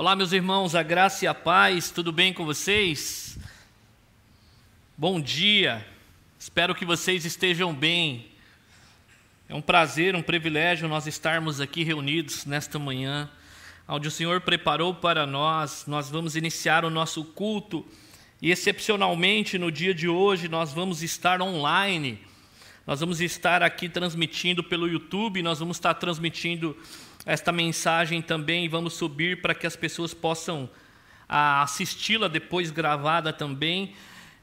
Olá, meus irmãos, a graça e a paz, tudo bem com vocês? Bom dia, espero que vocês estejam bem. É um prazer, um privilégio nós estarmos aqui reunidos nesta manhã, onde o Senhor preparou para nós, nós vamos iniciar o nosso culto e, excepcionalmente, no dia de hoje, nós vamos estar online. Nós vamos estar aqui transmitindo pelo YouTube, nós vamos estar transmitindo esta mensagem também vamos subir para que as pessoas possam ah, assisti-la depois gravada também.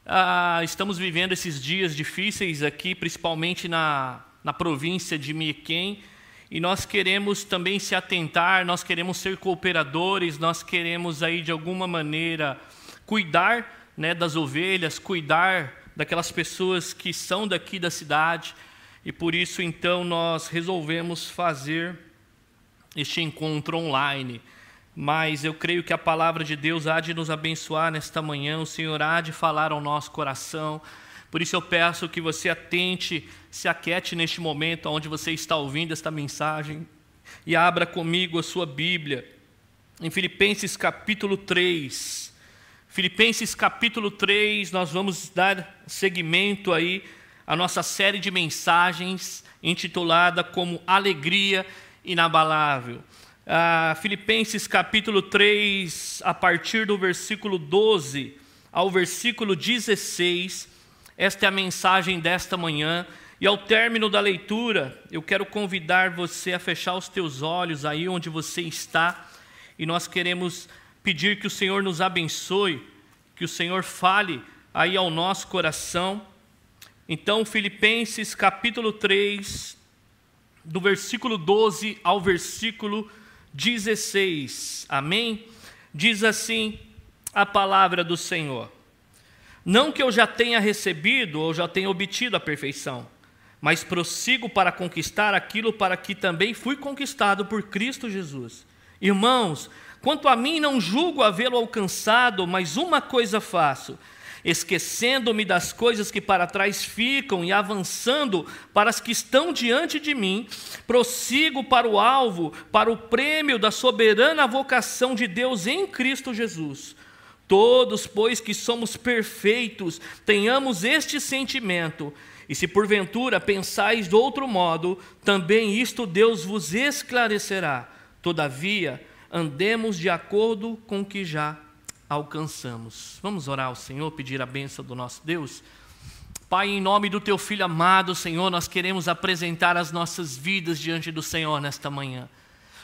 Ah, estamos vivendo esses dias difíceis aqui, principalmente na, na província de Miquém, e nós queremos também se atentar, nós queremos ser cooperadores, nós queremos aí de alguma maneira cuidar né, das ovelhas, cuidar daquelas pessoas que são daqui da cidade, e por isso então nós resolvemos fazer este encontro online. Mas eu creio que a palavra de Deus há de nos abençoar nesta manhã, o Senhor há de falar ao nosso coração. Por isso eu peço que você atente, se aquete neste momento onde você está ouvindo esta mensagem e abra comigo a sua Bíblia em Filipenses capítulo 3. Filipenses capítulo 3, nós vamos dar seguimento aí à nossa série de mensagens intitulada como Alegria inabalável. Ah, Filipenses capítulo 3, a partir do versículo 12 ao versículo 16, esta é a mensagem desta manhã. E ao término da leitura, eu quero convidar você a fechar os teus olhos aí onde você está, e nós queremos pedir que o Senhor nos abençoe, que o Senhor fale aí ao nosso coração. Então, Filipenses capítulo 3, do versículo 12 ao versículo 16. Amém? Diz assim a palavra do Senhor: Não que eu já tenha recebido ou já tenha obtido a perfeição, mas prossigo para conquistar aquilo para que também fui conquistado por Cristo Jesus. Irmãos, quanto a mim, não julgo havê-lo alcançado, mas uma coisa faço esquecendo-me das coisas que para trás ficam e avançando para as que estão diante de mim, prossigo para o alvo, para o prêmio da soberana vocação de Deus em Cristo Jesus. Todos, pois que somos perfeitos, tenhamos este sentimento. E se porventura pensais de outro modo, também isto Deus vos esclarecerá. Todavia, andemos de acordo com o que já alcançamos. Vamos orar ao Senhor, pedir a bênção do nosso Deus. Pai, em nome do teu filho amado, Senhor, nós queremos apresentar as nossas vidas diante do Senhor nesta manhã.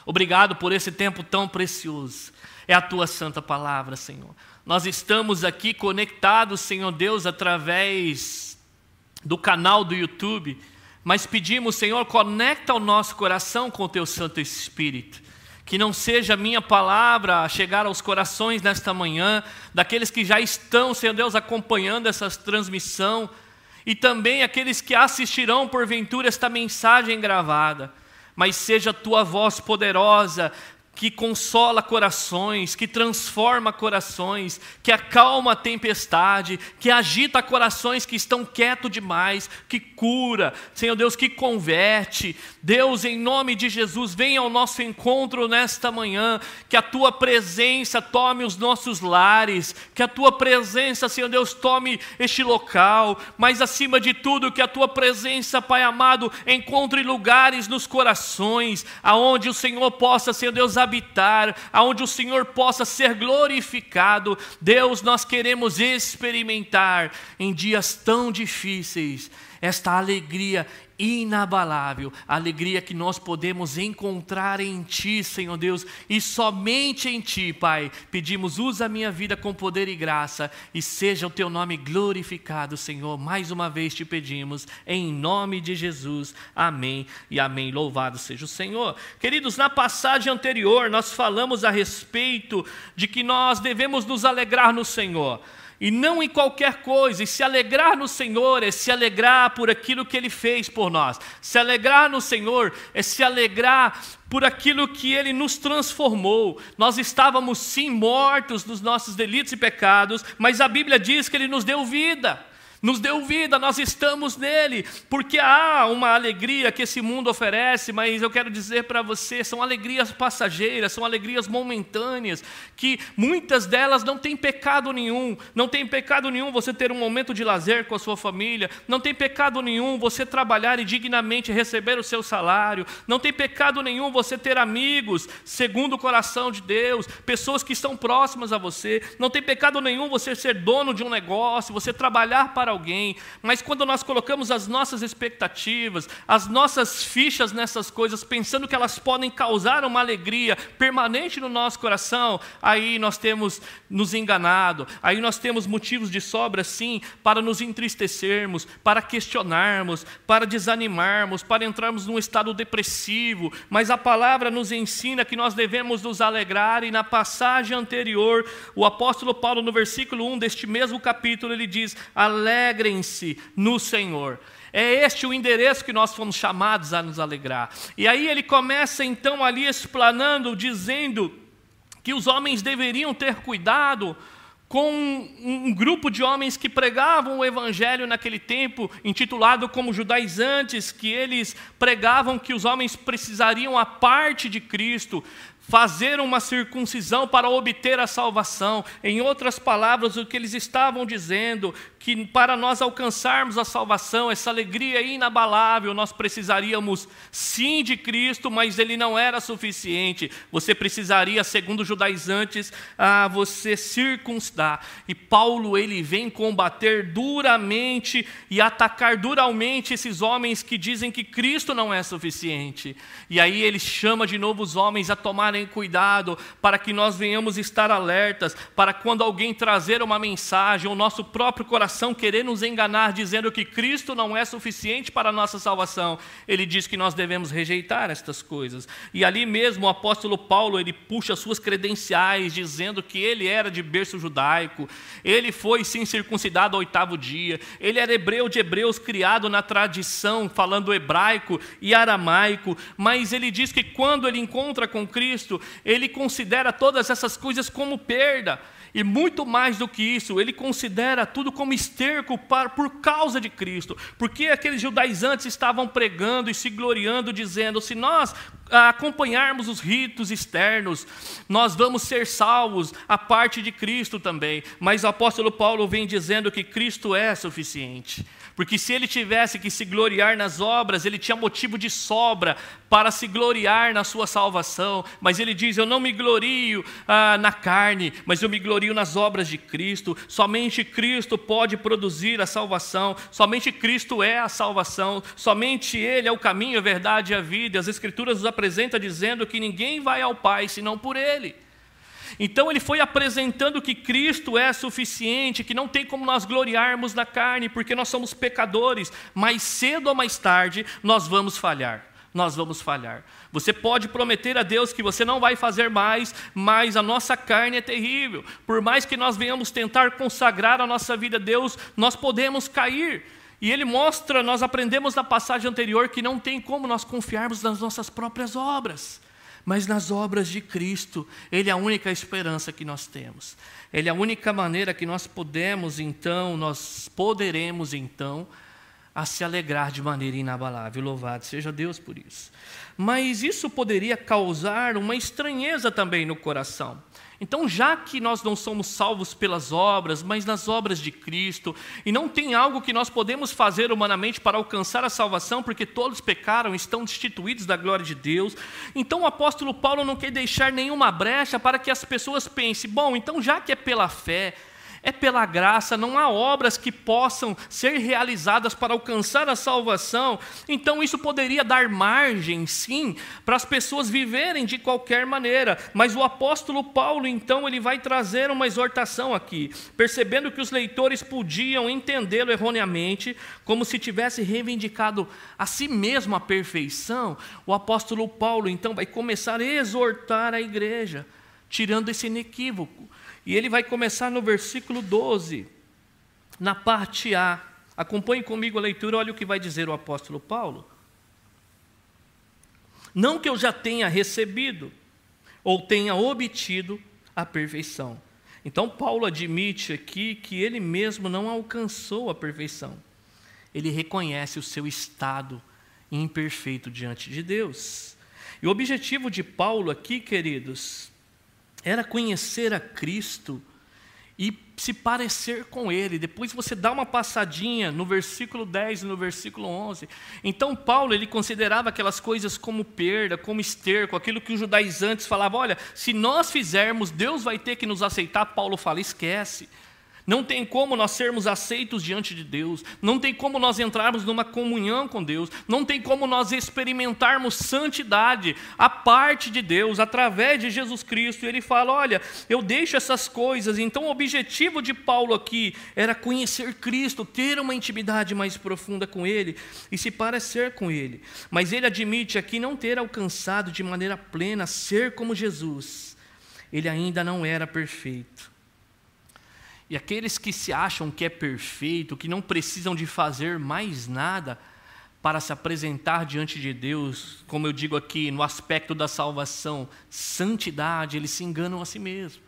Obrigado por esse tempo tão precioso. É a tua santa palavra, Senhor. Nós estamos aqui conectados, Senhor Deus, através do canal do YouTube, mas pedimos, Senhor, conecta o nosso coração com o teu Santo Espírito que não seja minha palavra a chegar aos corações nesta manhã, daqueles que já estão, Senhor Deus, acompanhando essa transmissão, e também aqueles que assistirão porventura esta mensagem gravada, mas seja a tua voz poderosa que consola corações, que transforma corações, que acalma a tempestade, que agita corações que estão quietos demais, que cura, Senhor Deus, que converte. Deus, em nome de Jesus, venha ao nosso encontro nesta manhã, que a tua presença tome os nossos lares, que a tua presença, Senhor Deus, tome este local, mas acima de tudo, que a tua presença, Pai amado, encontre lugares nos corações, aonde o Senhor possa, Senhor Deus, habitar, aonde o Senhor possa ser glorificado. Deus, nós queremos experimentar em dias tão difíceis esta alegria inabalável, alegria que nós podemos encontrar em Ti, Senhor Deus, e somente em Ti, Pai. Pedimos, usa a minha vida com poder e graça, e seja o Teu nome glorificado, Senhor. Mais uma vez te pedimos, em nome de Jesus. Amém e amém. Louvado seja o Senhor. Queridos, na passagem anterior, nós falamos a respeito de que nós devemos nos alegrar no Senhor e não em qualquer coisa, e se alegrar no Senhor é se alegrar por aquilo que Ele fez por nós, se alegrar no Senhor é se alegrar por aquilo que Ele nos transformou. Nós estávamos sim mortos nos nossos delitos e pecados, mas a Bíblia diz que Ele nos deu vida. Nos deu vida, nós estamos nele, porque há uma alegria que esse mundo oferece, mas eu quero dizer para você, são alegrias passageiras, são alegrias momentâneas, que muitas delas não têm pecado nenhum, não tem pecado nenhum você ter um momento de lazer com a sua família, não tem pecado nenhum você trabalhar e dignamente receber o seu salário, não tem pecado nenhum você ter amigos segundo o coração de Deus, pessoas que estão próximas a você, não tem pecado nenhum você ser dono de um negócio, você trabalhar para alguém, mas quando nós colocamos as nossas expectativas, as nossas fichas nessas coisas, pensando que elas podem causar uma alegria permanente no nosso coração, aí nós temos nos enganado, aí nós temos motivos de sobra, sim, para nos entristecermos, para questionarmos, para desanimarmos, para entrarmos num estado depressivo, mas a palavra nos ensina que nós devemos nos alegrar, e na passagem anterior, o apóstolo Paulo, no versículo 1 deste mesmo capítulo, ele diz: alegrem-se no Senhor. É este o endereço que nós fomos chamados a nos alegrar. E aí ele começa então ali explanando, dizendo que os homens deveriam ter cuidado com um, um, grupo de homens que pregavam o evangelho naquele tempo, intitulado como judaizantes, que eles pregavam que os homens precisariam a parte de Cristo, fazer uma circuncisão para obter a salvação. Em outras palavras, o que eles estavam dizendo, que para nós alcançarmos a salvação, essa alegria inabalável, nós precisaríamos sim de Cristo, mas ele não era suficiente. Você precisaria, segundo os judaizantes, a você circuncidar. E Paulo ele vem combater duramente e atacar duramente esses homens que dizem que Cristo não é suficiente. E aí ele chama de novo os homens a tomarem cuidado para que nós venhamos estar alertas, para quando alguém trazer uma mensagem, o nosso próprio coração coração querer nos enganar dizendo que Cristo não é suficiente para a nossa salvação, ele diz que nós devemos rejeitar estas coisas. E ali mesmo o apóstolo Paulo, ele puxa suas credenciais dizendo que ele era de berço judaico, ele foi sim circuncidado ao oitavo dia, ele era hebreu de hebreus criado na tradição falando hebraico e aramaico, mas ele diz que quando ele encontra com Cristo, ele considera todas essas coisas como perda. E muito mais do que isso, ele considera tudo como esterco para, por causa de Cristo. Porque aqueles judaizantes estavam pregando e se gloriando, dizendo: se nós acompanharmos os ritos externos, nós vamos ser salvos a parte de Cristo também. Mas o apóstolo Paulo vem dizendo que Cristo é suficiente. Porque se ele tivesse que se gloriar nas obras, ele tinha motivo de sobra para se gloriar na sua salvação. Mas ele diz: Eu não me glorio ah, na carne, mas eu me glorio nas obras de Cristo. Somente Cristo pode produzir a salvação, somente Cristo é a salvação, somente Ele é o caminho, a verdade e a vida. As Escrituras nos apresentam dizendo que ninguém vai ao Pai senão por Ele. Então ele foi apresentando que Cristo é suficiente, que não tem como nós gloriarmos na carne, porque nós somos pecadores, mas cedo ou mais tarde nós vamos falhar. Nós vamos falhar. Você pode prometer a Deus que você não vai fazer mais, mas a nossa carne é terrível. Por mais que nós venhamos tentar consagrar a nossa vida a Deus, nós podemos cair. E ele mostra, nós aprendemos na passagem anterior que não tem como nós confiarmos nas nossas próprias obras mas nas obras de Cristo. Ele é a única esperança que nós temos. Ele é a única maneira que nós podemos, então, nós poderemos, então, a se alegrar de maneira inabalável. Louvado seja Deus por isso. Mas isso poderia causar uma estranheza também no coração. Então, já que nós não somos salvos pelas obras, mas nas obras de Cristo, e não tem algo que nós podemos fazer humanamente para alcançar a salvação, porque todos pecaram, estão destituídos da glória de Deus, então o apóstolo Paulo não quer deixar nenhuma brecha para que as pessoas pensem: bom, então já que é pela fé, é pela graça, não há obras que possam ser realizadas para alcançar a salvação. Então isso poderia dar margem, sim, para as pessoas viverem de qualquer maneira. Mas o apóstolo Paulo, então, ele vai trazer uma exortação aqui, percebendo que os leitores podiam entendê-lo erroneamente, como se tivesse reivindicado a si mesmo a perfeição. O apóstolo Paulo, então, vai começar a exortar a igreja, tirando esse inequívoco. E ele vai começar no versículo 12, na parte A. Acompanhe comigo a leitura, olha o que vai dizer o apóstolo Paulo. Não que eu já tenha recebido ou tenha obtido a perfeição. Então, Paulo admite aqui que ele mesmo não alcançou a perfeição. Ele reconhece o seu estado imperfeito diante de Deus. E o objetivo de Paulo aqui, queridos, era conhecer a Cristo e se parecer com ele. Depois você dá uma passadinha no versículo 10 e no versículo 11. Então Paulo, ele considerava aquelas coisas como perda, como esterco, aquilo que os judaizantes falavam, olha, se nós fizermos, Deus vai ter que nos aceitar. Paulo fala, esquece. Não tem como nós sermos aceitos diante de Deus, não tem como nós entrarmos numa comunhão com Deus, não tem como nós experimentarmos santidade a parte de Deus, através de Jesus Cristo. E ele fala: Olha, eu deixo essas coisas. Então, o objetivo de Paulo aqui era conhecer Cristo, ter uma intimidade mais profunda com Ele e se parecer com Ele. Mas ele admite aqui não ter alcançado de maneira plena ser como Jesus, ele ainda não era perfeito. E aqueles que se acham que é perfeito, que não precisam de fazer mais nada para se apresentar diante de Deus, como eu digo aqui, no aspecto da salvação, santidade, eles se enganam a si mesmos.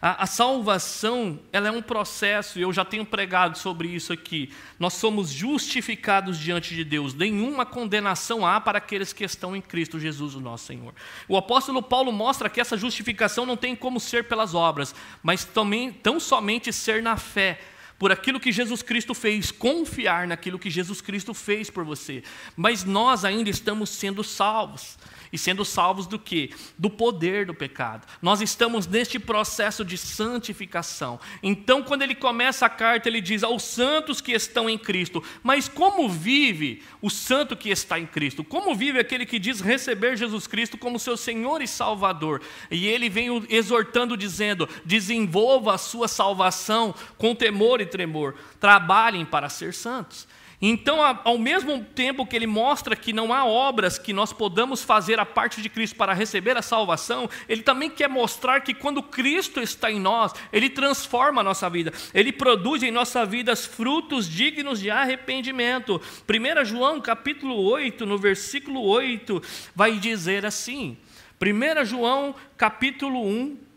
A, a, salvação, ela é um processo, e eu já tenho pregado sobre isso aqui. Nós somos justificados diante de Deus. Nenhuma condenação há para aqueles que estão em Cristo Jesus, o nosso Senhor. O apóstolo Paulo mostra que essa justificação não tem como ser pelas obras, mas também tão somente ser na fé por aquilo que Jesus Cristo fez, confiar naquilo que Jesus Cristo fez por você. Mas nós ainda estamos sendo salvos. E sendo salvos do que? Do poder do pecado. Nós estamos neste processo de santificação. Então, quando ele começa a carta, ele diz aos santos que estão em Cristo. Mas como vive o santo que está em Cristo? Como vive aquele que diz receber Jesus Cristo como seu Senhor e Salvador? E ele vem exortando, dizendo: desenvolva a sua salvação com temor e tremor. Trabalhem para ser santos. Então, ao mesmo tempo que ele mostra que não há obras que nós podamos fazer a parte de Cristo para receber a salvação, ele também quer mostrar que quando Cristo está em nós, ele transforma a nossa vida, ele produz em nossa vida frutos dignos de arrependimento. 1 João capítulo 8, no versículo 8, vai dizer assim: 1 João capítulo 1,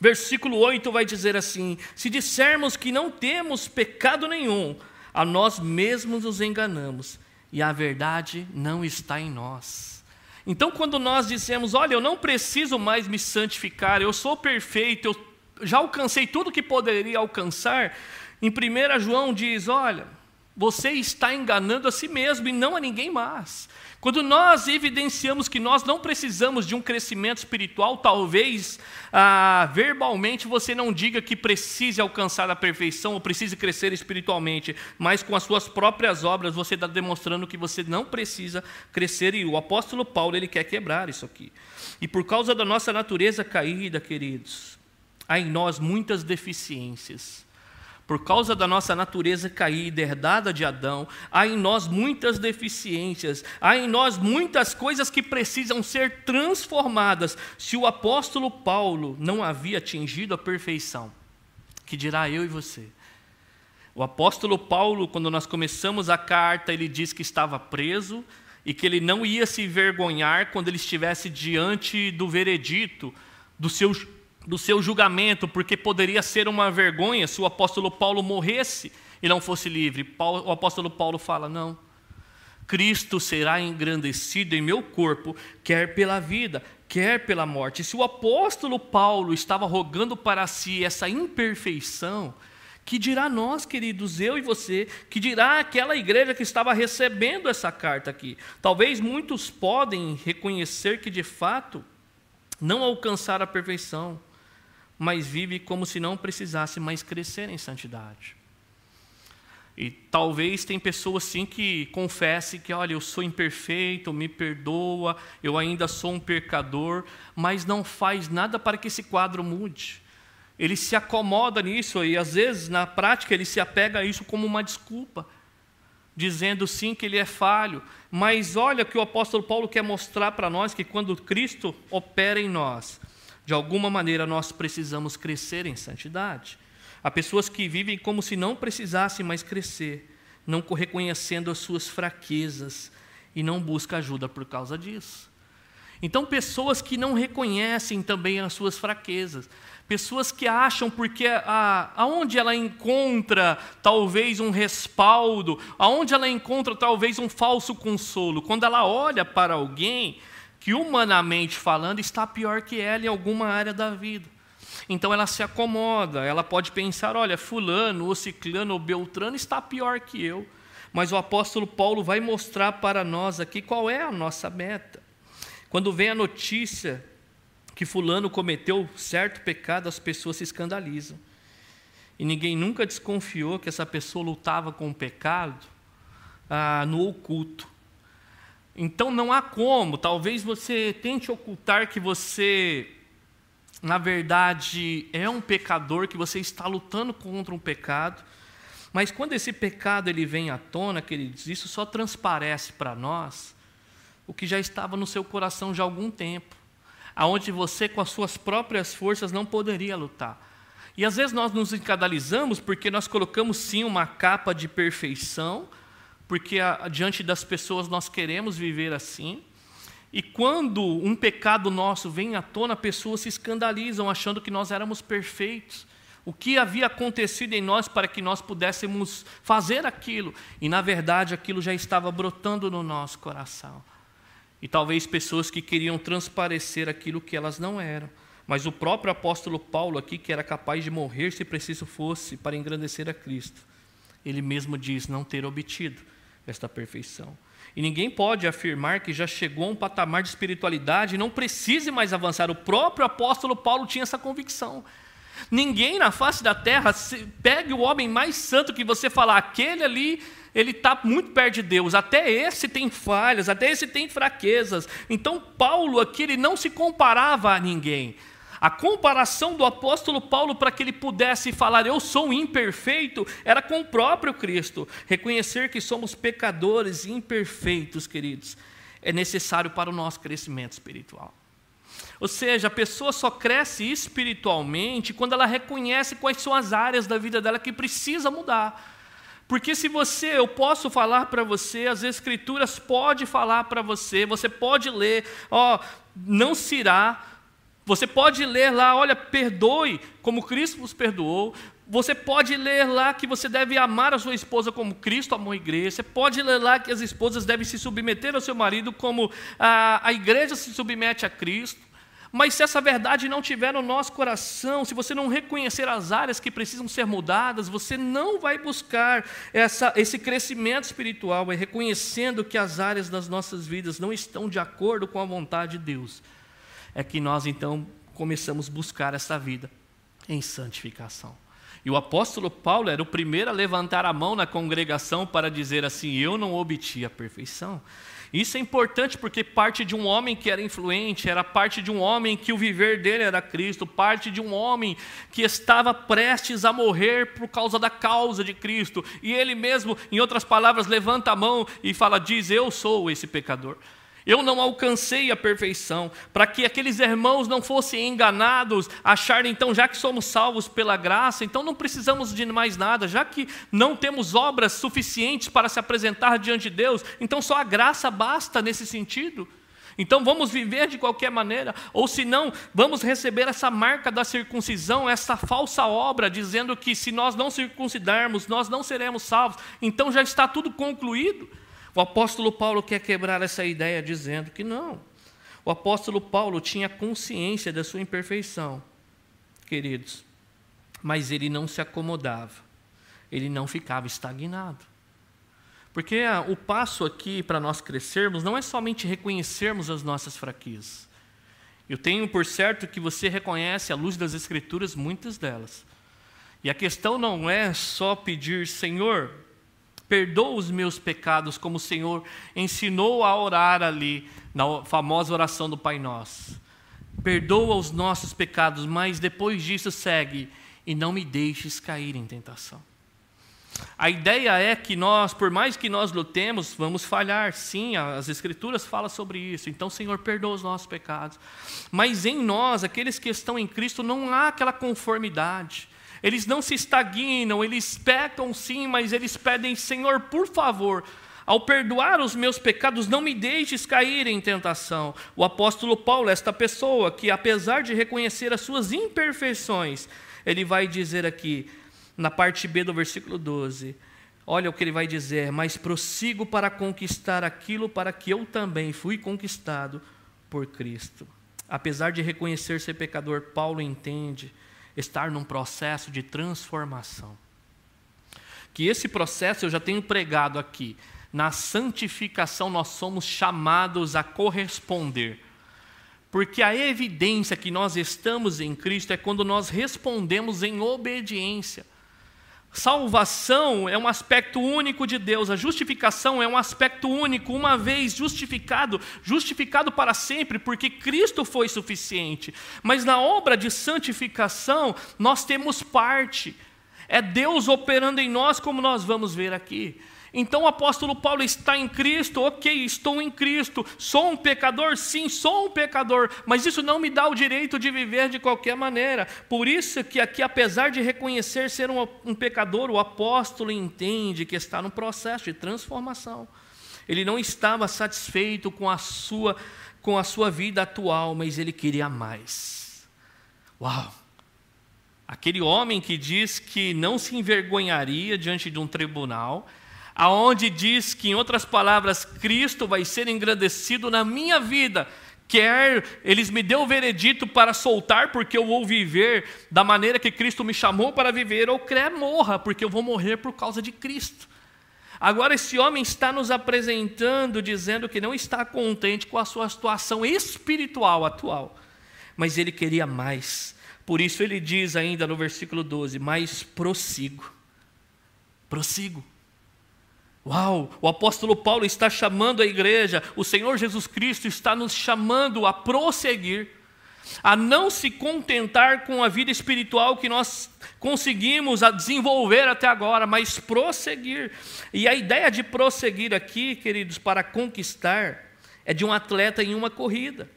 versículo 8 vai dizer assim: Se dissermos que não temos pecado nenhum, a nós mesmos nos enganamos e a verdade não está em nós. Então, quando nós dizemos, olha, eu não preciso mais me santificar, eu sou perfeito, eu já alcancei tudo que poderia alcançar, em 1 João diz: olha, você está enganando a si mesmo e não a ninguém mais. Quando nós evidenciamos que nós não precisamos de um crescimento espiritual, talvez ah, verbalmente você não diga que precise alcançar a perfeição ou precise crescer espiritualmente, mas com as suas próprias obras você está demonstrando que você não precisa crescer e o apóstolo Paulo ele quer quebrar isso aqui. E por causa da nossa natureza caída, queridos, há em nós muitas deficiências por causa da nossa natureza caída, herdada de Adão, há em nós muitas deficiências, há em nós muitas coisas que precisam ser transformadas. Se o apóstolo Paulo não havia atingido a perfeição, que dirá eu e você? O apóstolo Paulo, quando nós começamos a carta, ele diz que estava preso e que ele não ia se envergonhar quando ele estivesse diante do veredito, do seu do seu julgamento, porque poderia ser uma vergonha se o apóstolo Paulo morresse e não fosse livre. O apóstolo Paulo fala: não. Cristo será engrandecido em meu corpo, quer pela vida, quer pela morte. Se o apóstolo Paulo estava rogando para si essa imperfeição, que dirá nós, queridos, eu e você, que dirá aquela igreja que estava recebendo essa carta aqui? Talvez muitos podem reconhecer que de fato não alcançaram a perfeição, mas vive como se não precisasse mais crescer em santidade. E talvez tem pessoas sim que confessem que, olha, eu sou imperfeito, me perdoa, eu ainda sou um pecador, mas não faz nada para que esse quadro mude. Ele se acomoda nisso e às vezes na prática ele se apega a isso como uma desculpa, dizendo sim que ele é falho. Mas olha que o apóstolo Paulo quer mostrar para nós que quando Cristo opera em nós, de alguma maneira nós precisamos crescer em santidade. Há pessoas que vivem como se não precisassem mais crescer, não reconhecendo as suas fraquezas e não buscam ajuda por causa disso. Então, pessoas que não reconhecem também as suas fraquezas, pessoas que acham porque a, aonde ela encontra talvez um respaldo, aonde ela encontra talvez um falso consolo, quando ela olha para alguém que humanamente falando está pior que ela em alguma área da vida. Então ela se acomoda, ela pode pensar: olha, Fulano, ou Ciclano, ou Beltrano está pior que eu. Mas o apóstolo Paulo vai mostrar para nós aqui qual é a nossa meta. Quando vem a notícia que Fulano cometeu certo pecado, as pessoas se escandalizam. E ninguém nunca desconfiou que essa pessoa lutava com o pecado ah, no oculto. Então não há como, talvez você tente ocultar que você na verdade, é um pecador, que você está lutando contra um pecado, mas quando esse pecado ele vem à tona, queridos, isso só transparece para nós o que já estava no seu coração já há algum tempo, aonde você com as suas próprias forças não poderia lutar. E às vezes nós nos encadalizamos porque nós colocamos sim uma capa de perfeição, porque a, diante das pessoas nós queremos viver assim, e quando um pecado nosso vem à tona, pessoas se escandalizam achando que nós éramos perfeitos. O que havia acontecido em nós para que nós pudéssemos fazer aquilo? E na verdade aquilo já estava brotando no nosso coração. E talvez pessoas que queriam transparecer aquilo que elas não eram. Mas o próprio apóstolo Paulo aqui, que era capaz de morrer se preciso fosse para engrandecer a Cristo, ele mesmo diz não ter obtido esta perfeição. E ninguém pode afirmar que já chegou a um patamar de espiritualidade e não precise mais avançar. O próprio apóstolo Paulo tinha essa convicção. Ninguém na face da terra pegue o homem mais santo que você falar, aquele ali, ele está muito perto de Deus. Até esse tem falhas, até esse tem fraquezas. Então, Paulo aqui, ele não se comparava a ninguém. A comparação do apóstolo Paulo para que ele pudesse falar eu sou imperfeito era com o próprio Cristo. Reconhecer que somos pecadores imperfeitos, queridos, é necessário para o nosso crescimento espiritual. Ou seja, a pessoa só cresce espiritualmente quando ela reconhece quais são as áreas da vida dela que precisa mudar. Porque se você, eu posso falar para você, as escrituras pode falar para você, você pode ler, ó, não se irá, você pode ler lá, olha, perdoe como Cristo vos perdoou. Você pode ler lá que você deve amar a sua esposa como Cristo amou a igreja. Você pode ler lá que as esposas devem se submeter ao seu marido como a, a igreja se submete a Cristo. Mas se essa verdade não tiver no nosso coração, se você não reconhecer as áreas que precisam ser mudadas, você não vai buscar essa, esse crescimento espiritual, é reconhecendo que as áreas das nossas vidas não estão de acordo com a vontade de Deus é que nós então começamos a buscar essa vida em santificação. E o apóstolo Paulo era o primeiro a levantar a mão na congregação para dizer assim: Eu não obti a perfeição. Isso é importante porque parte de um homem que era influente, era parte de um homem que o viver dele era Cristo, parte de um homem que estava prestes a morrer por causa da causa de Cristo. E ele mesmo, em outras palavras, levanta a mão e fala: Diz, Eu sou esse pecador. Eu não alcancei a perfeição, para que aqueles irmãos não fossem enganados, acharem então, já que somos salvos pela graça, então não precisamos de mais nada, já que não temos obras suficientes para se apresentar diante de Deus, então só a graça basta nesse sentido. Então vamos viver de qualquer maneira, ou se não, vamos receber essa marca da circuncisão, essa falsa obra, dizendo que se nós não circuncidarmos, nós não seremos salvos, então já está tudo concluído. O apóstolo Paulo quer quebrar essa ideia dizendo que não. O apóstolo Paulo tinha consciência da sua imperfeição, queridos, mas ele não se acomodava, ele não ficava estagnado. Porque o passo aqui para nós crescermos não é somente reconhecermos as nossas fraquezas. Eu tenho por certo que você reconhece, à luz das Escrituras, muitas delas. E a questão não é só pedir, Senhor, perdoa os meus pecados, como o Senhor ensinou a orar ali, na famosa oração do Pai Nosso. Perdoa os nossos pecados, mas depois disso segue, e não me deixes cair em tentação. A ideia é que nós, por mais que nós lutemos, vamos falhar, sim, as Escrituras falam sobre isso. Então, Senhor, perdoa os nossos pecados. Mas em nós, aqueles que estão em Cristo, não há aquela conformidade. Eles não se estagnam, eles pecam sim, mas eles pedem, Senhor, por favor, Ao perdoar os meus pecados, não me deixes cair em tentação. O apóstolo Paulo, esta pessoa que, apesar de reconhecer as suas imperfeições, ele vai dizer aqui, na parte B do versículo 12: Olha o que ele vai dizer, mas prossigo para conquistar aquilo para que eu também fui conquistado por Cristo. Apesar de reconhecer ser pecador, Paulo entende estar num processo de transformação. Que esse processo eu já tenho pregado aqui. Na santificação nós somos chamados a corresponder. Porque a evidência que nós estamos em Cristo é quando nós respondemos em obediência. Salvação é um aspecto único de Deus, a justificação é um aspecto único, uma vez justificado, justificado para sempre, porque Cristo foi suficiente. Mas na obra de santificação, nós temos parte, é Deus operando em nós, como nós vamos ver aqui. Então o apóstolo Paulo está em Cristo, ok, estou em Cristo, sou um pecador? Sim, sou um pecador, mas isso não me dá o direito de viver de qualquer maneira. Por isso que aqui, apesar de reconhecer ser um, um pecador, o apóstolo entende que está no processo de transformação. Ele não estava satisfeito com a sua, com a sua vida atual, mas ele queria mais. Uau! Aquele homem que diz que não se envergonharia diante de um tribunal, aonde diz que, em outras palavras, Cristo vai ser engrandecido na minha vida. Quer eles me dêem o veredito para soltar, porque eu vou viver da maneira que Cristo me chamou para viver, ou quer morra, porque eu vou morrer por causa de Cristo. Agora, esse homem está nos apresentando, dizendo que não está contente com a sua situação espiritual atual, mas ele queria mais. Por isso, ele diz ainda no versículo 12: Mas prossigo, prossigo. Uau, o apóstolo Paulo está chamando a igreja, o Senhor Jesus Cristo está nos chamando a prosseguir, a não se contentar com a vida espiritual que nós conseguimos a desenvolver até agora, mas prosseguir. E a ideia de prosseguir aqui, queridos, para conquistar, é de um atleta em uma corrida.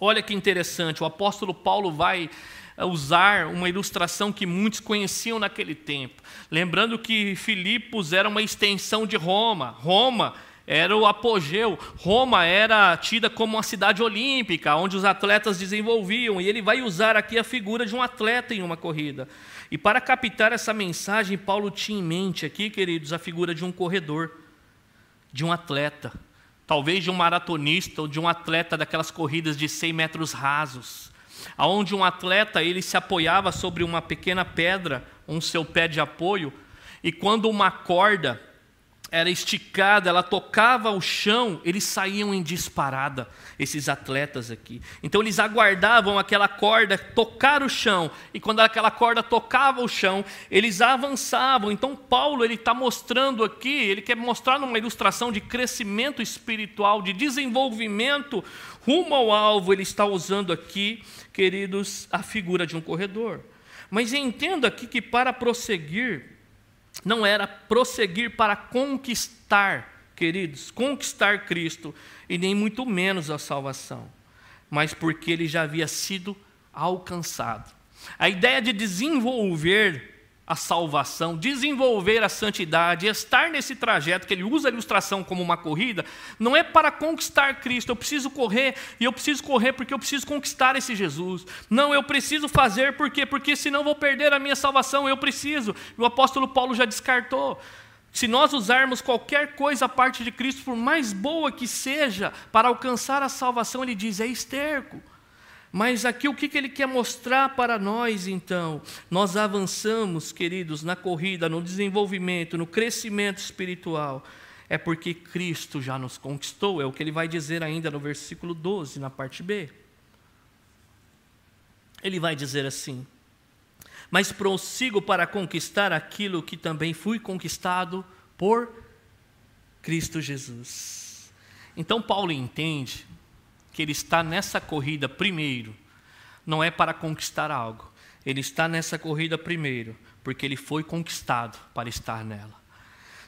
Olha que interessante, o apóstolo Paulo vai usar uma ilustração que muitos conheciam naquele tempo. Lembrando que Filipos era uma extensão de Roma. Roma era o apogeu. Roma era tida como uma cidade olímpica, onde os atletas desenvolviam, e ele vai usar aqui a figura de um atleta em uma corrida. E para captar essa mensagem, Paulo tinha em mente aqui, queridos, a figura de um corredor, de um atleta, talvez de um maratonista ou de um atleta daquelas corridas de 100 metros rasos aonde um atleta ele se apoiava sobre uma pequena pedra, um seu pé de apoio, e quando uma corda era esticada, ela tocava o chão, eles saíam em disparada, esses atletas aqui. Então eles aguardavam aquela corda tocar o chão, e quando aquela corda tocava o chão, eles avançavam. Então Paulo ele está mostrando aqui, ele quer mostrar numa ilustração de crescimento espiritual, de desenvolvimento rumo ao alvo, ele está usando aqui, queridos, a figura de um corredor. Mas entenda aqui que para prosseguir, não era prosseguir para conquistar, queridos, conquistar Cristo, e nem muito menos a salvação, mas porque ele já havia sido alcançado. A ideia de desenvolver a salvação, desenvolver a santidade, estar nesse trajeto que ele usa a ilustração como uma corrida, não é para conquistar Cristo, eu preciso correr e eu preciso correr porque eu preciso conquistar esse Jesus. Não, eu preciso fazer porque porque senão vou perder a minha salvação, eu preciso. O apóstolo Paulo já descartou. Se nós usarmos qualquer coisa a parte de Cristo, por mais boa que seja, para alcançar a salvação, ele diz é esterco. Mas aqui o que, ele quer mostrar para nós então? Nós avançamos, queridos, na corrida, no desenvolvimento, no crescimento espiritual, é porque Cristo já nos conquistou, é o que ele vai dizer ainda no versículo 12, na parte B. Ele vai dizer assim: Mas prossigo para conquistar aquilo que também fui conquistado por Cristo Jesus. Então Paulo entende que ele está nessa corrida primeiro, não é para conquistar algo. Ele está nessa corrida primeiro, porque ele foi conquistado para estar nela.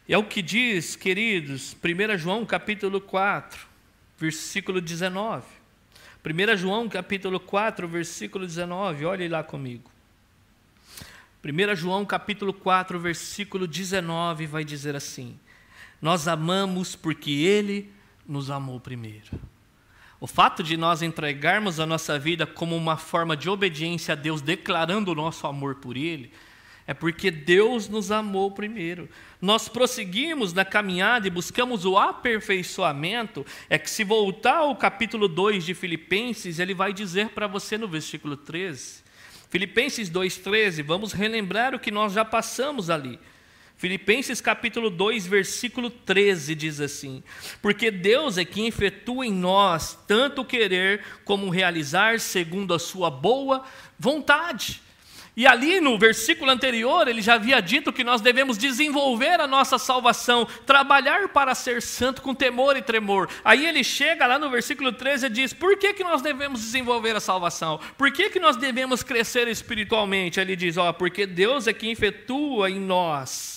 E é o que diz, queridos, 1 João capítulo 4, versículo 19. 1 João capítulo 4, versículo 19, olhe lá comigo. 1 João capítulo 4, versículo 19 vai dizer assim: Nós amamos porque Ele nos amou primeiro. O fato de nós entregarmos a nossa vida como uma forma de obediência a Deus, declarando o nosso amor por Ele, é porque Deus nos amou primeiro. Nós prosseguimos na caminhada e buscamos o aperfeiçoamento. É que, se voltar ao capítulo 2 de Filipenses, ele vai dizer para você no versículo 13. Filipenses 2,13, vamos relembrar o que nós já passamos ali. Filipenses capítulo 2, versículo 13 diz assim: Porque Deus é quem efetua em nós tanto querer como realizar segundo a sua boa vontade. E ali no versículo anterior, ele já havia dito que nós devemos desenvolver a nossa salvação, trabalhar para ser santo com temor e tremor. Aí ele chega lá no versículo 13 e diz: por que, que nós devemos desenvolver a salvação? Por que, que nós devemos crescer espiritualmente? Ele diz: ó, porque Deus é quem efetua em nós.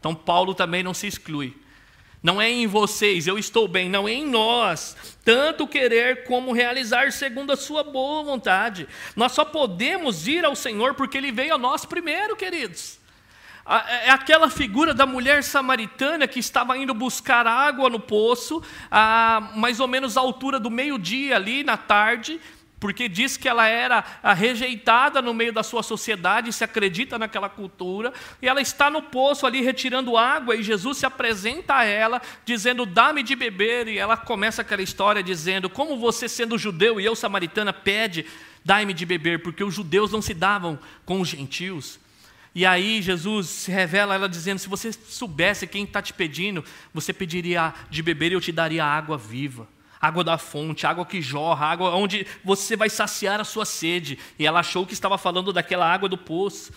Então Paulo também não se exclui. Não é em vocês, eu estou bem, não é em nós. Tanto querer como realizar segundo a sua boa vontade. Nós só podemos ir ao Senhor porque Ele veio a nós primeiro, queridos. É aquela figura da mulher samaritana que estava indo buscar água no poço, a mais ou menos a altura do meio-dia ali na tarde, porque diz que ela era rejeitada no meio da sua sociedade, se acredita naquela cultura, e ela está no poço ali retirando água, e Jesus se apresenta a ela, dizendo: Dá-me de beber, e ela começa aquela história dizendo: Como você, sendo judeu e eu samaritana, pede, dai-me de beber, porque os judeus não se davam com os gentios. E aí Jesus se revela a ela dizendo: Se você soubesse quem está te pedindo, você pediria de beber e eu te daria água viva água da fonte, água que jorra, água onde você vai saciar a sua sede. E ela achou que estava falando daquela água do poço.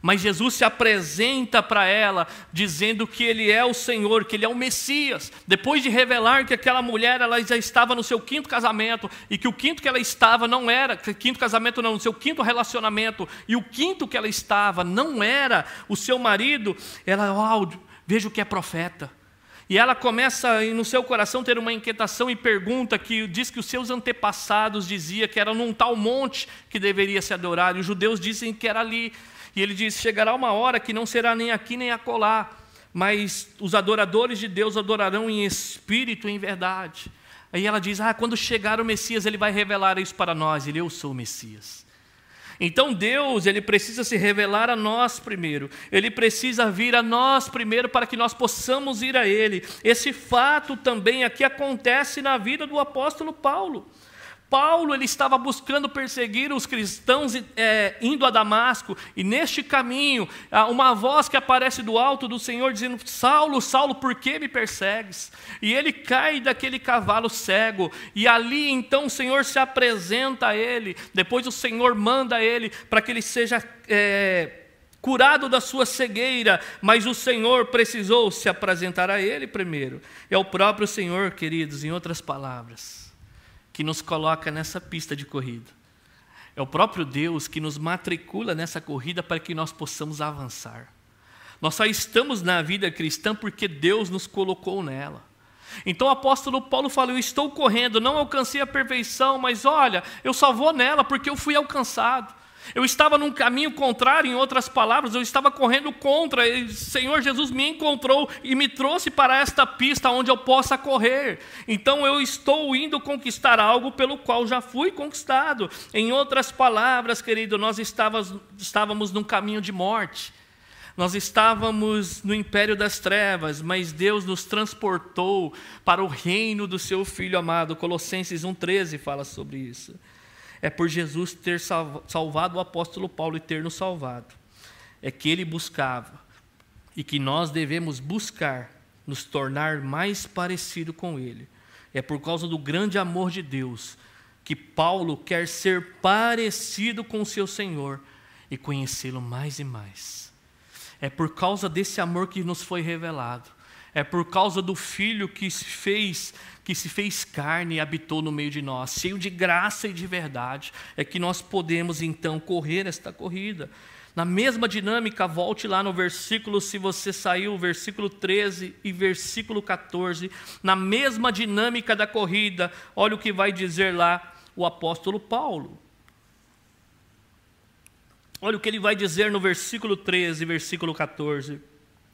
Mas Jesus se apresenta para ela, dizendo que Ele é o Senhor, que Ele é o Messias. Depois de revelar que aquela mulher ela já estava no seu quinto casamento, e que o quinto que ela estava não era, quinto casamento não, no seu quinto relacionamento, e o quinto que ela estava não era o seu marido, ela, oh, veja o que é profeta. E ela começa no seu coração ter uma inquietação e pergunta que diz que os seus antepassados diziam que era num tal monte que deveria se adorar, e os judeus dizem que era ali. E ele diz: chegará uma hora que não será nem aqui nem acolá, mas os adoradores de Deus adorarão em espírito e em verdade. Aí ela diz: Ah, quando chegar o Messias, ele vai revelar isso para nós. Ele, eu sou o Messias. Então Deus, ele precisa se revelar a nós primeiro. Ele precisa vir a nós primeiro para que nós possamos ir a ele. Esse fato também aqui acontece na vida do apóstolo Paulo. Paulo ele estava buscando perseguir os cristãos é, indo a Damasco, e neste caminho, uma voz que aparece do alto do Senhor dizendo: Saulo, Saulo, por que me persegues? E ele cai daquele cavalo cego, e ali então o Senhor se apresenta a ele, depois o Senhor manda ele para que ele seja. É, curado da sua cegueira, mas o Senhor precisou se apresentar a ele primeiro. É o próprio Senhor, queridos, em outras palavras que nos coloca nessa pista de corrida. É o próprio Deus que nos matricula nessa corrida para que nós possamos avançar. Nós só estamos na vida cristã porque Deus nos colocou nela. Então o apóstolo Paulo fala: Eu estou correndo, não alcancei a perfeição, mas olha, eu só vou nela porque eu fui alcançado. Eu estava num caminho contrário, em outras palavras, eu estava correndo contra. E Senhor Jesus me encontrou e me trouxe para esta pista onde eu possa correr. Então eu estou indo conquistar algo pelo qual já fui conquistado. Em outras palavras, querido, nós estávamos, estávamos num caminho de morte. Nós estávamos no império das trevas, mas Deus nos transportou para o reino do seu Filho amado. Colossenses 1,13 fala sobre isso é por Jesus ter salvado o apóstolo Paulo e ter nos salvado. É que ele buscava e que nós devemos buscar nos tornar mais parecido com ele. É por causa do grande amor de Deus que Paulo quer ser parecido com o seu Senhor e conhecê-lo mais e mais. É por causa desse amor que nos foi revelado. É por causa do filho que se fez que se fez carne e habitou no meio de nós, cheio de graça e de verdade, é que nós podemos então correr esta corrida. Na mesma dinâmica, volte lá no versículo, se você saiu, versículo 13 e versículo 14, na mesma dinâmica da corrida, olha o que vai dizer lá o apóstolo Paulo. Olha o que ele vai dizer no versículo 13 e versículo 14.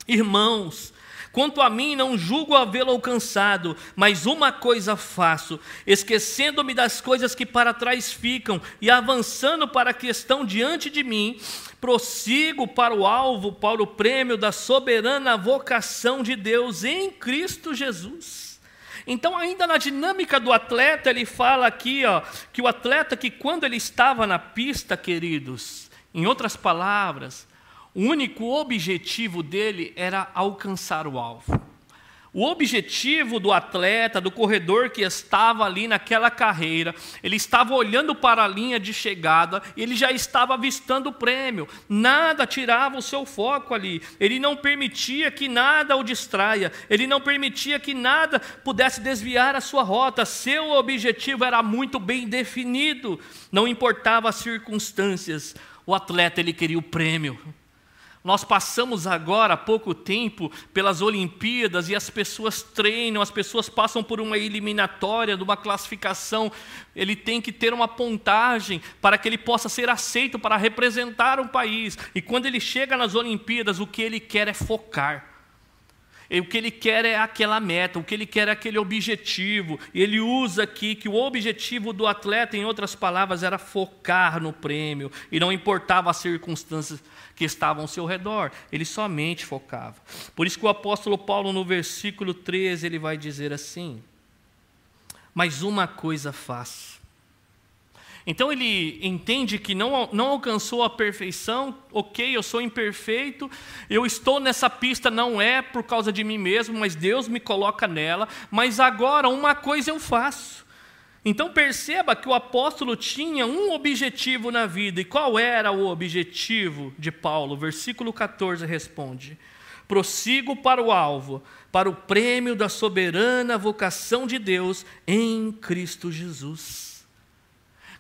Irmãos, Quanto a mim, não julgo havê-lo alcançado, mas uma coisa faço, esquecendo-me das coisas que para trás ficam e avançando para a questão diante de mim, prossigo para o alvo, para o prêmio da soberana vocação de Deus em Cristo Jesus. Então, ainda na dinâmica do atleta, ele fala aqui, ó, que o atleta que quando ele estava na pista, queridos, em outras palavras, o único objetivo dele era alcançar o alvo. O objetivo do atleta, do corredor que estava ali naquela carreira, ele estava olhando para a linha de chegada, ele já estava avistando o prêmio. Nada tirava o seu foco ali. Ele não permitia que nada o distraia, ele não permitia que nada pudesse desviar a sua rota. Seu objetivo era muito bem definido, não importava as circunstâncias. O atleta ele queria o prêmio. Nós passamos agora há pouco tempo pelas Olimpíadas e as pessoas treinam, as pessoas passam por uma eliminatória, de uma classificação. Ele tem que ter uma pontagem para que ele possa ser aceito para representar um país. E quando ele chega nas Olimpíadas, o que ele quer é focar. E o que ele quer é aquela meta, o que ele quer é aquele objetivo. E ele usa aqui que o objetivo do atleta, em outras palavras, era focar no prêmio e não importava as circunstâncias que estavam ao seu redor, ele somente focava. Por isso que o apóstolo Paulo, no versículo 13, ele vai dizer assim: Mas uma coisa faço. Então ele entende que não, não alcançou a perfeição, ok, eu sou imperfeito, eu estou nessa pista, não é por causa de mim mesmo, mas Deus me coloca nela, mas agora uma coisa eu faço. Então perceba que o apóstolo tinha um objetivo na vida. E qual era o objetivo de Paulo? Versículo 14 responde: Prossigo para o alvo, para o prêmio da soberana vocação de Deus em Cristo Jesus.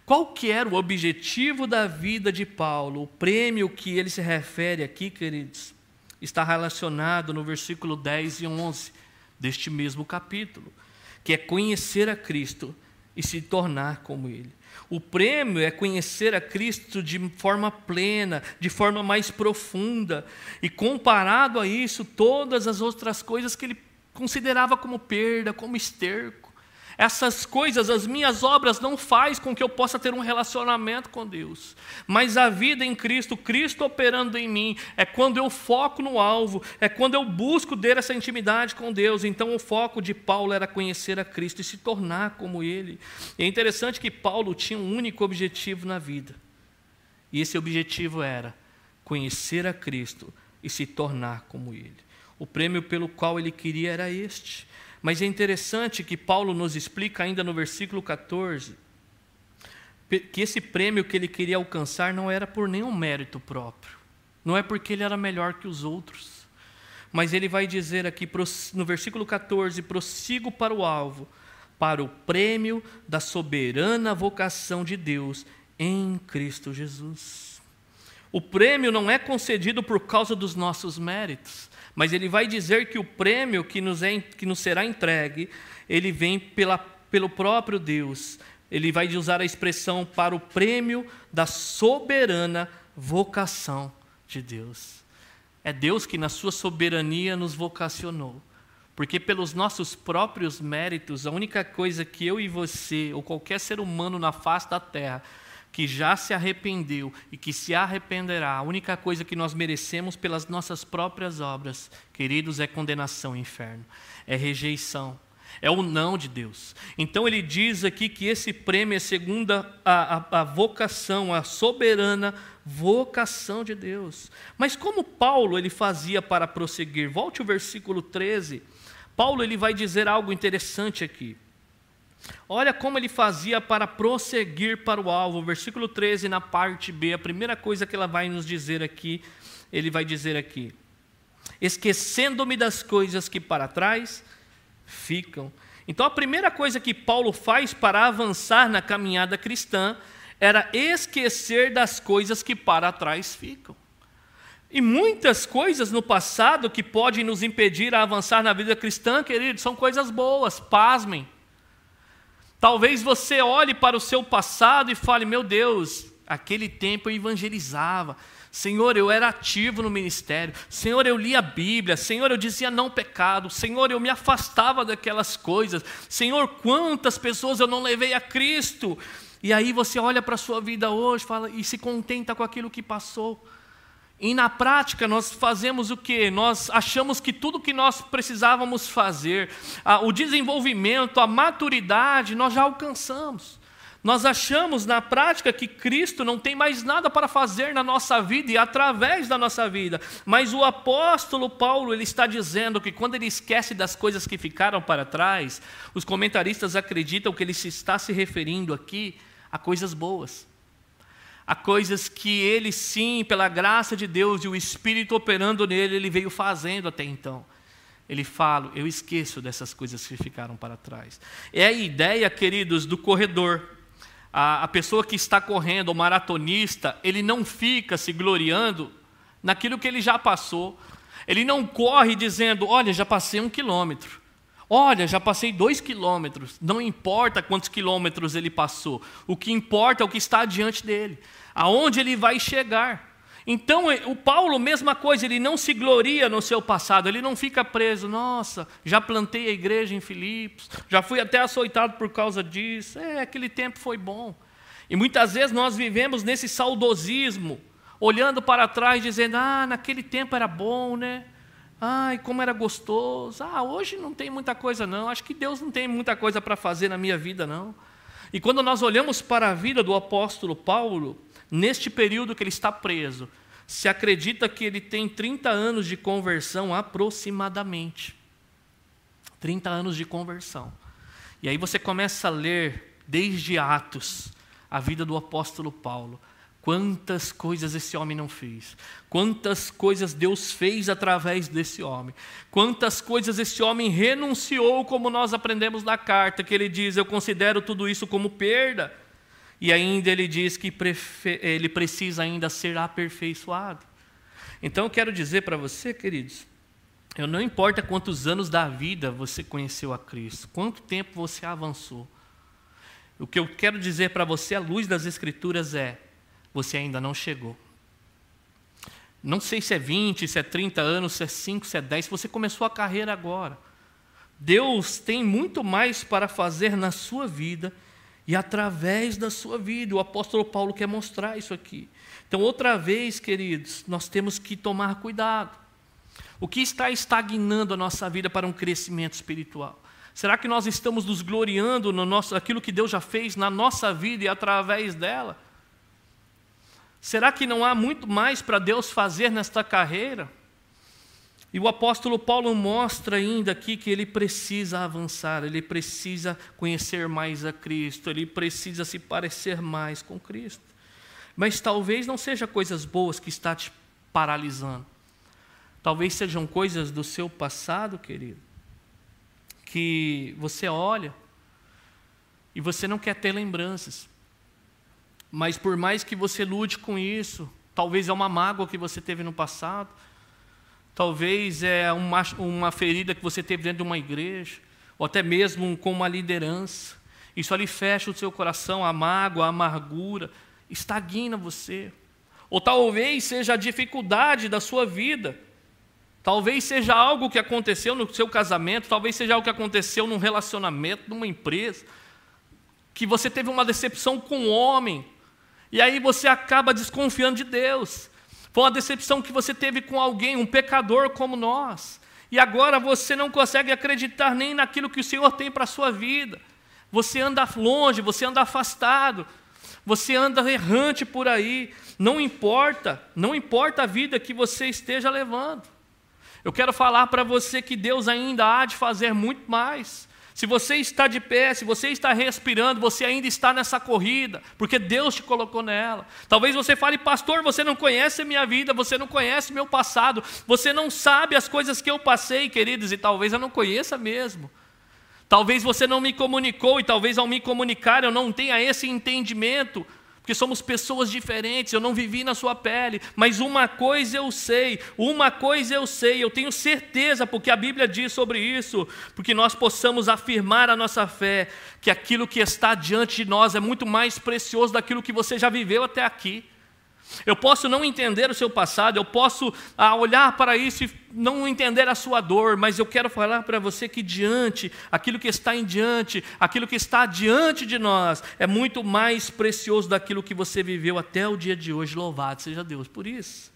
Qual que era o objetivo da vida de Paulo? O prêmio que ele se refere aqui, queridos, está relacionado no versículo 10 e 11 deste mesmo capítulo, que é conhecer a Cristo e se tornar como Ele. O prêmio é conhecer a Cristo de forma plena, de forma mais profunda, e comparado a isso, todas as outras coisas que ele considerava como perda, como esterco. Essas coisas, as minhas obras, não faz com que eu possa ter um relacionamento com Deus. Mas a vida em Cristo, Cristo operando em mim, é quando eu foco no alvo, é quando eu busco ter essa intimidade com Deus. Então o foco de Paulo era conhecer a Cristo e se tornar como Ele. E é interessante que Paulo tinha um único objetivo na vida. E esse objetivo era conhecer a Cristo e se tornar como Ele. O prêmio pelo qual ele queria era este mas é interessante que Paulo nos explica ainda no versículo 14 que esse prêmio que ele queria alcançar não era por nenhum mérito próprio, não é porque ele era melhor que os outros, mas ele vai dizer aqui no versículo 14: prossigo para o alvo, para o prêmio da soberana vocação de Deus em Cristo Jesus. O prêmio não é concedido por causa dos nossos méritos, mas ele vai dizer que o prêmio que nos, é, que nos será entregue, ele vem pela, pelo próprio Deus. Ele vai usar a expressão para o prêmio da soberana vocação de Deus. É Deus que, na sua soberania, nos vocacionou. Porque, pelos nossos próprios méritos, a única coisa que eu e você, ou qualquer ser humano na face da terra, que já se arrependeu e que se arrependerá, a única coisa que nós merecemos pelas nossas próprias obras, queridos, é condenação ao inferno, é rejeição, é o não de Deus. Então ele diz aqui que esse prêmio é segundo a, a, a vocação, a soberana vocação de Deus. Mas como Paulo ele fazia para prosseguir? Volte o versículo 13. Paulo ele vai dizer algo interessante aqui. Olha como ele fazia para prosseguir para o alvo. Versículo 13, na parte B, a primeira coisa que ela vai nos dizer aqui, ele vai dizer aqui: esquecendo-me das coisas que para trás ficam. Então, a primeira coisa que Paulo faz para avançar na caminhada cristã era esquecer das coisas que para trás ficam. E muitas coisas no passado que podem nos impedir a avançar na vida cristã, queridos, são coisas boas, pasmem. Talvez você olhe para o seu passado e fale: Meu Deus, aquele tempo eu evangelizava. Senhor, eu era ativo no ministério. Senhor, eu lia a Bíblia. Senhor, eu dizia não pecado. Senhor, eu me afastava daquelas coisas. Senhor, quantas pessoas eu não levei a Cristo. E aí você olha para a sua vida hoje fala, e se contenta com aquilo que passou. E na prática nós fazemos o que? Nós achamos que tudo que nós precisávamos fazer, o desenvolvimento, a maturidade, nós já alcançamos. Nós achamos na prática que Cristo não tem mais nada para fazer na nossa vida e através da nossa vida. Mas o apóstolo Paulo, ele está dizendo que quando ele esquece das coisas que ficaram para trás, os comentaristas acreditam que ele se está se referindo aqui a coisas boas. A coisas que ele sim, pela graça de Deus e o Espírito operando nele, ele veio fazendo até então. Ele fala, eu esqueço dessas coisas que ficaram para trás. É a ideia, queridos, do corredor a, a pessoa que está correndo, o maratonista, ele não fica se gloriando naquilo que ele já passou. Ele não corre dizendo: Olha, já passei um quilômetro. Olha, já passei dois quilômetros. Não importa quantos quilômetros ele passou. O que importa é o que está diante dele. Aonde ele vai chegar. Então, é, o Paulo, mesma coisa, ele não se gloria no seu passado, ele não fica preso, nossa, já plantei a igreja em Filipos, já fui até açoitado por causa disso, é, aquele tempo foi bom. E muitas vezes nós vivemos nesse saudosismo, olhando para trás, dizendo, ah, naquele tempo era bom, né? Ai, como era gostoso. Ah, hoje não tem muita coisa, não. Acho que Deus não tem muita coisa para fazer na minha vida, não. E quando nós olhamos para a vida do apóstolo Paulo, neste período que ele está preso, se acredita que ele tem 30 anos de conversão aproximadamente. 30 anos de conversão. E aí você começa a ler, desde Atos, a vida do apóstolo Paulo. Quantas coisas esse homem não fez, quantas coisas Deus fez através desse homem, quantas coisas esse homem renunciou, como nós aprendemos na carta, que ele diz: Eu considero tudo isso como perda e ainda ele diz que ele precisa ainda ser aperfeiçoado. Então eu quero dizer para você, queridos, eu não importa quantos anos da vida você conheceu a Cristo, quanto tempo você avançou. O que eu quero dizer para você à luz das Escrituras é: você ainda não chegou. Não sei se é 20, se é 30 anos, se é 5, se é 10, se você começou a carreira agora. Deus tem muito mais para fazer na sua vida e através da sua vida. O apóstolo Paulo quer mostrar isso aqui. Então, outra vez, queridos, nós temos que tomar cuidado. O que está estagnando a nossa vida para um crescimento espiritual? Será que nós estamos nos gloriando no nosso, aquilo que Deus já fez na nossa vida e através dela? Será que não há muito mais para Deus fazer nesta carreira? E o apóstolo Paulo mostra ainda aqui que ele precisa avançar, ele precisa conhecer mais a Cristo, ele precisa se parecer mais com Cristo. Mas talvez não seja coisas boas que está te paralisando. Talvez sejam coisas do seu passado, querido, que você olha e você não quer ter lembranças. Mas por mais que você lute com isso, talvez é uma mágoa que você teve no passado, talvez é uma, uma ferida que você teve dentro de uma igreja, ou até mesmo com uma liderança. Isso ali fecha o seu coração, a mágoa, a amargura, estagna você. Ou talvez seja a dificuldade da sua vida. Talvez seja algo que aconteceu no seu casamento, talvez seja algo que aconteceu num relacionamento, numa empresa, que você teve uma decepção com o um homem, e aí você acaba desconfiando de Deus. Foi uma decepção que você teve com alguém, um pecador como nós. E agora você não consegue acreditar nem naquilo que o Senhor tem para a sua vida. Você anda longe, você anda afastado, você anda errante por aí. Não importa, não importa a vida que você esteja levando. Eu quero falar para você que Deus ainda há de fazer muito mais. Se você está de pé, se você está respirando, você ainda está nessa corrida, porque Deus te colocou nela. Talvez você fale, pastor, você não conhece a minha vida, você não conhece meu passado, você não sabe as coisas que eu passei, queridos, e talvez eu não conheça mesmo. Talvez você não me comunicou, e talvez ao me comunicar eu não tenha esse entendimento, porque somos pessoas diferentes, eu não vivi na sua pele, mas uma coisa eu sei, uma coisa eu sei, eu tenho certeza, porque a Bíblia diz sobre isso, porque nós possamos afirmar a nossa fé, que aquilo que está diante de nós é muito mais precioso daquilo que você já viveu até aqui. Eu posso não entender o seu passado, eu posso ah, olhar para isso e não entender a sua dor, mas eu quero falar para você que diante, aquilo que está em diante, aquilo que está diante de nós, é muito mais precioso daquilo que você viveu até o dia de hoje. Louvado seja Deus por isso.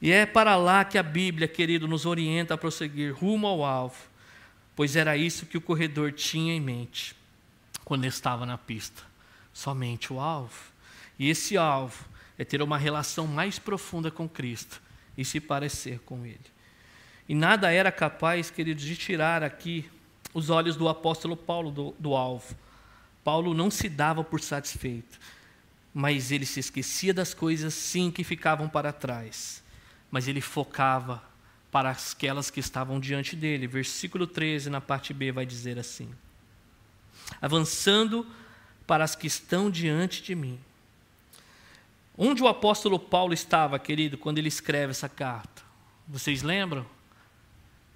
E é para lá que a Bíblia, querido, nos orienta a prosseguir rumo ao alvo, pois era isso que o corredor tinha em mente quando estava na pista, somente o alvo. E esse alvo é ter uma relação mais profunda com Cristo e se parecer com Ele. E nada era capaz, queridos, de tirar aqui os olhos do apóstolo Paulo do, do alvo. Paulo não se dava por satisfeito, mas ele se esquecia das coisas, sim, que ficavam para trás, mas ele focava para aquelas que estavam diante dele. Versículo 13, na parte B, vai dizer assim: Avançando para as que estão diante de mim Onde o apóstolo Paulo estava, querido, quando ele escreve essa carta? Vocês lembram?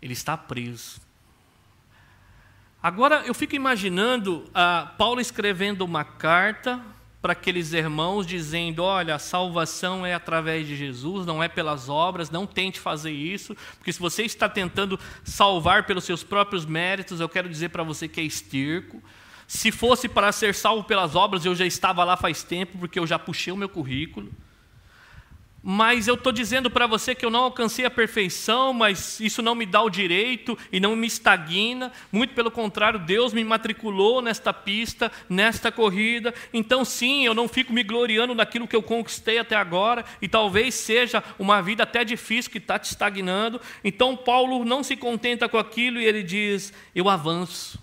Ele está preso. Agora eu fico imaginando ah, Paulo escrevendo uma carta para aqueles irmãos, dizendo: Olha, a salvação é através de Jesus, não é pelas obras, não tente fazer isso, porque se você está tentando salvar pelos seus próprios méritos, eu quero dizer para você que é esterco. Se fosse para ser salvo pelas obras, eu já estava lá faz tempo, porque eu já puxei o meu currículo. Mas eu estou dizendo para você que eu não alcancei a perfeição, mas isso não me dá o direito e não me estagna. Muito pelo contrário, Deus me matriculou nesta pista, nesta corrida. Então, sim, eu não fico me gloriando naquilo que eu conquistei até agora, e talvez seja uma vida até difícil que está te estagnando. Então, Paulo não se contenta com aquilo e ele diz: Eu avanço.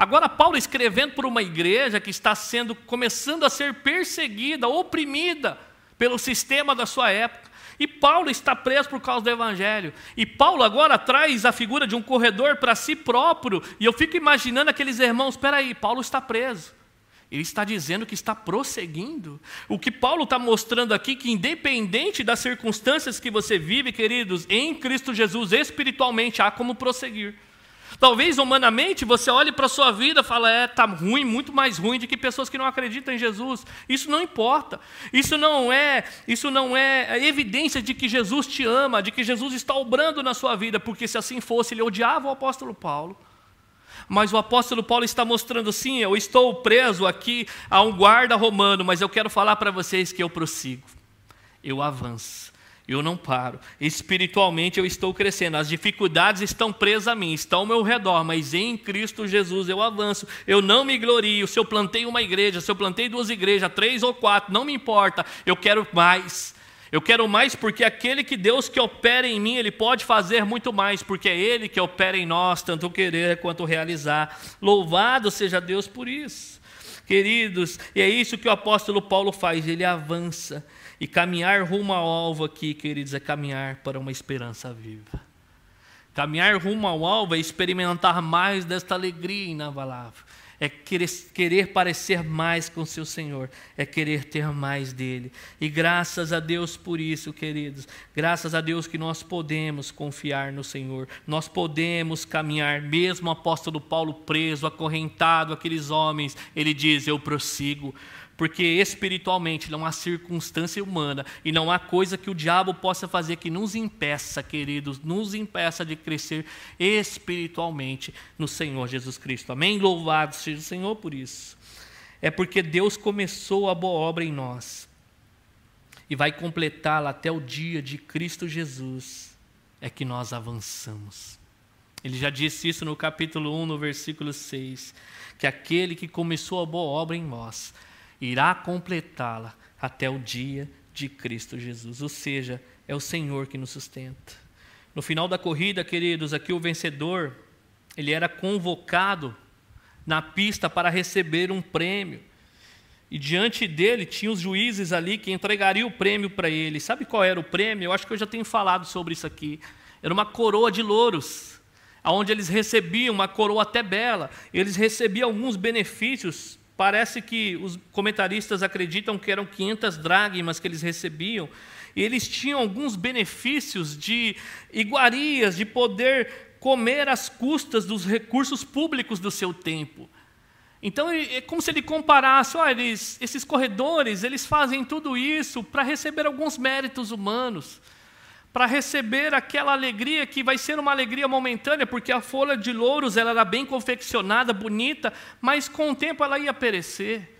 Agora, Paulo escrevendo por uma igreja que está sendo, começando a ser perseguida, oprimida pelo sistema da sua época. E Paulo está preso por causa do Evangelho. E Paulo agora traz a figura de um corredor para si próprio. E eu fico imaginando aqueles irmãos: espera aí, Paulo está preso. Ele está dizendo que está prosseguindo. O que Paulo está mostrando aqui, que independente das circunstâncias que você vive, queridos, em Cristo Jesus, espiritualmente há como prosseguir. Talvez humanamente você olhe para a sua vida e fale, é, está ruim, muito mais ruim do que pessoas que não acreditam em Jesus. Isso não importa. Isso não é, isso não é evidência de que Jesus te ama, de que Jesus está obrando na sua vida, porque se assim fosse, ele odiava o apóstolo Paulo. Mas o apóstolo Paulo está mostrando, sim, eu estou preso aqui a um guarda romano, mas eu quero falar para vocês que eu prossigo, eu avanço eu não paro. Espiritualmente eu estou crescendo. As dificuldades estão presas a mim, estão ao meu redor, mas em Cristo Jesus eu avanço. Eu não me glorio. Se eu plantei uma igreja, se eu plantei duas igrejas, três ou quatro, não me importa. Eu quero mais. Eu quero mais porque aquele que Deus que opera em mim, Ele pode fazer muito mais, porque é Ele que opera em nós, tanto querer quanto realizar. Louvado seja Deus por isso. Queridos, e é isso que o apóstolo Paulo faz, ele avança. E caminhar rumo ao alvo aqui, queridos, é caminhar para uma esperança viva. Caminhar rumo ao alvo é experimentar mais desta alegria inabalável. É querer, querer parecer mais com seu Senhor, é querer ter mais dele. E graças a Deus por isso, queridos. Graças a Deus que nós podemos confiar no Senhor. Nós podemos caminhar, mesmo o apóstolo Paulo preso, acorrentado, aqueles homens, ele diz: Eu prossigo porque espiritualmente não há circunstância humana e não há coisa que o diabo possa fazer que nos impeça, queridos, nos impeça de crescer espiritualmente no Senhor Jesus Cristo. Amém? Louvado seja o Senhor por isso. É porque Deus começou a boa obra em nós e vai completá-la até o dia de Cristo Jesus, é que nós avançamos. Ele já disse isso no capítulo 1, no versículo 6, que aquele que começou a boa obra em nós irá completá-la até o dia de Cristo Jesus. Ou seja, é o Senhor que nos sustenta. No final da corrida, queridos, aqui o vencedor, ele era convocado na pista para receber um prêmio. E diante dele tinha os juízes ali que entregariam o prêmio para ele. Sabe qual era o prêmio? Eu acho que eu já tenho falado sobre isso aqui. Era uma coroa de louros, aonde eles recebiam uma coroa até bela. Eles recebiam alguns benefícios parece que os comentaristas acreditam que eram 500 dragmas que eles recebiam, e eles tinham alguns benefícios de iguarias, de poder comer às custas dos recursos públicos do seu tempo. Então é como se ele comparasse, olha, eles, esses corredores, eles fazem tudo isso para receber alguns méritos humanos, para receber aquela alegria que vai ser uma alegria momentânea, porque a folha de louros ela era bem confeccionada, bonita, mas com o tempo ela ia perecer.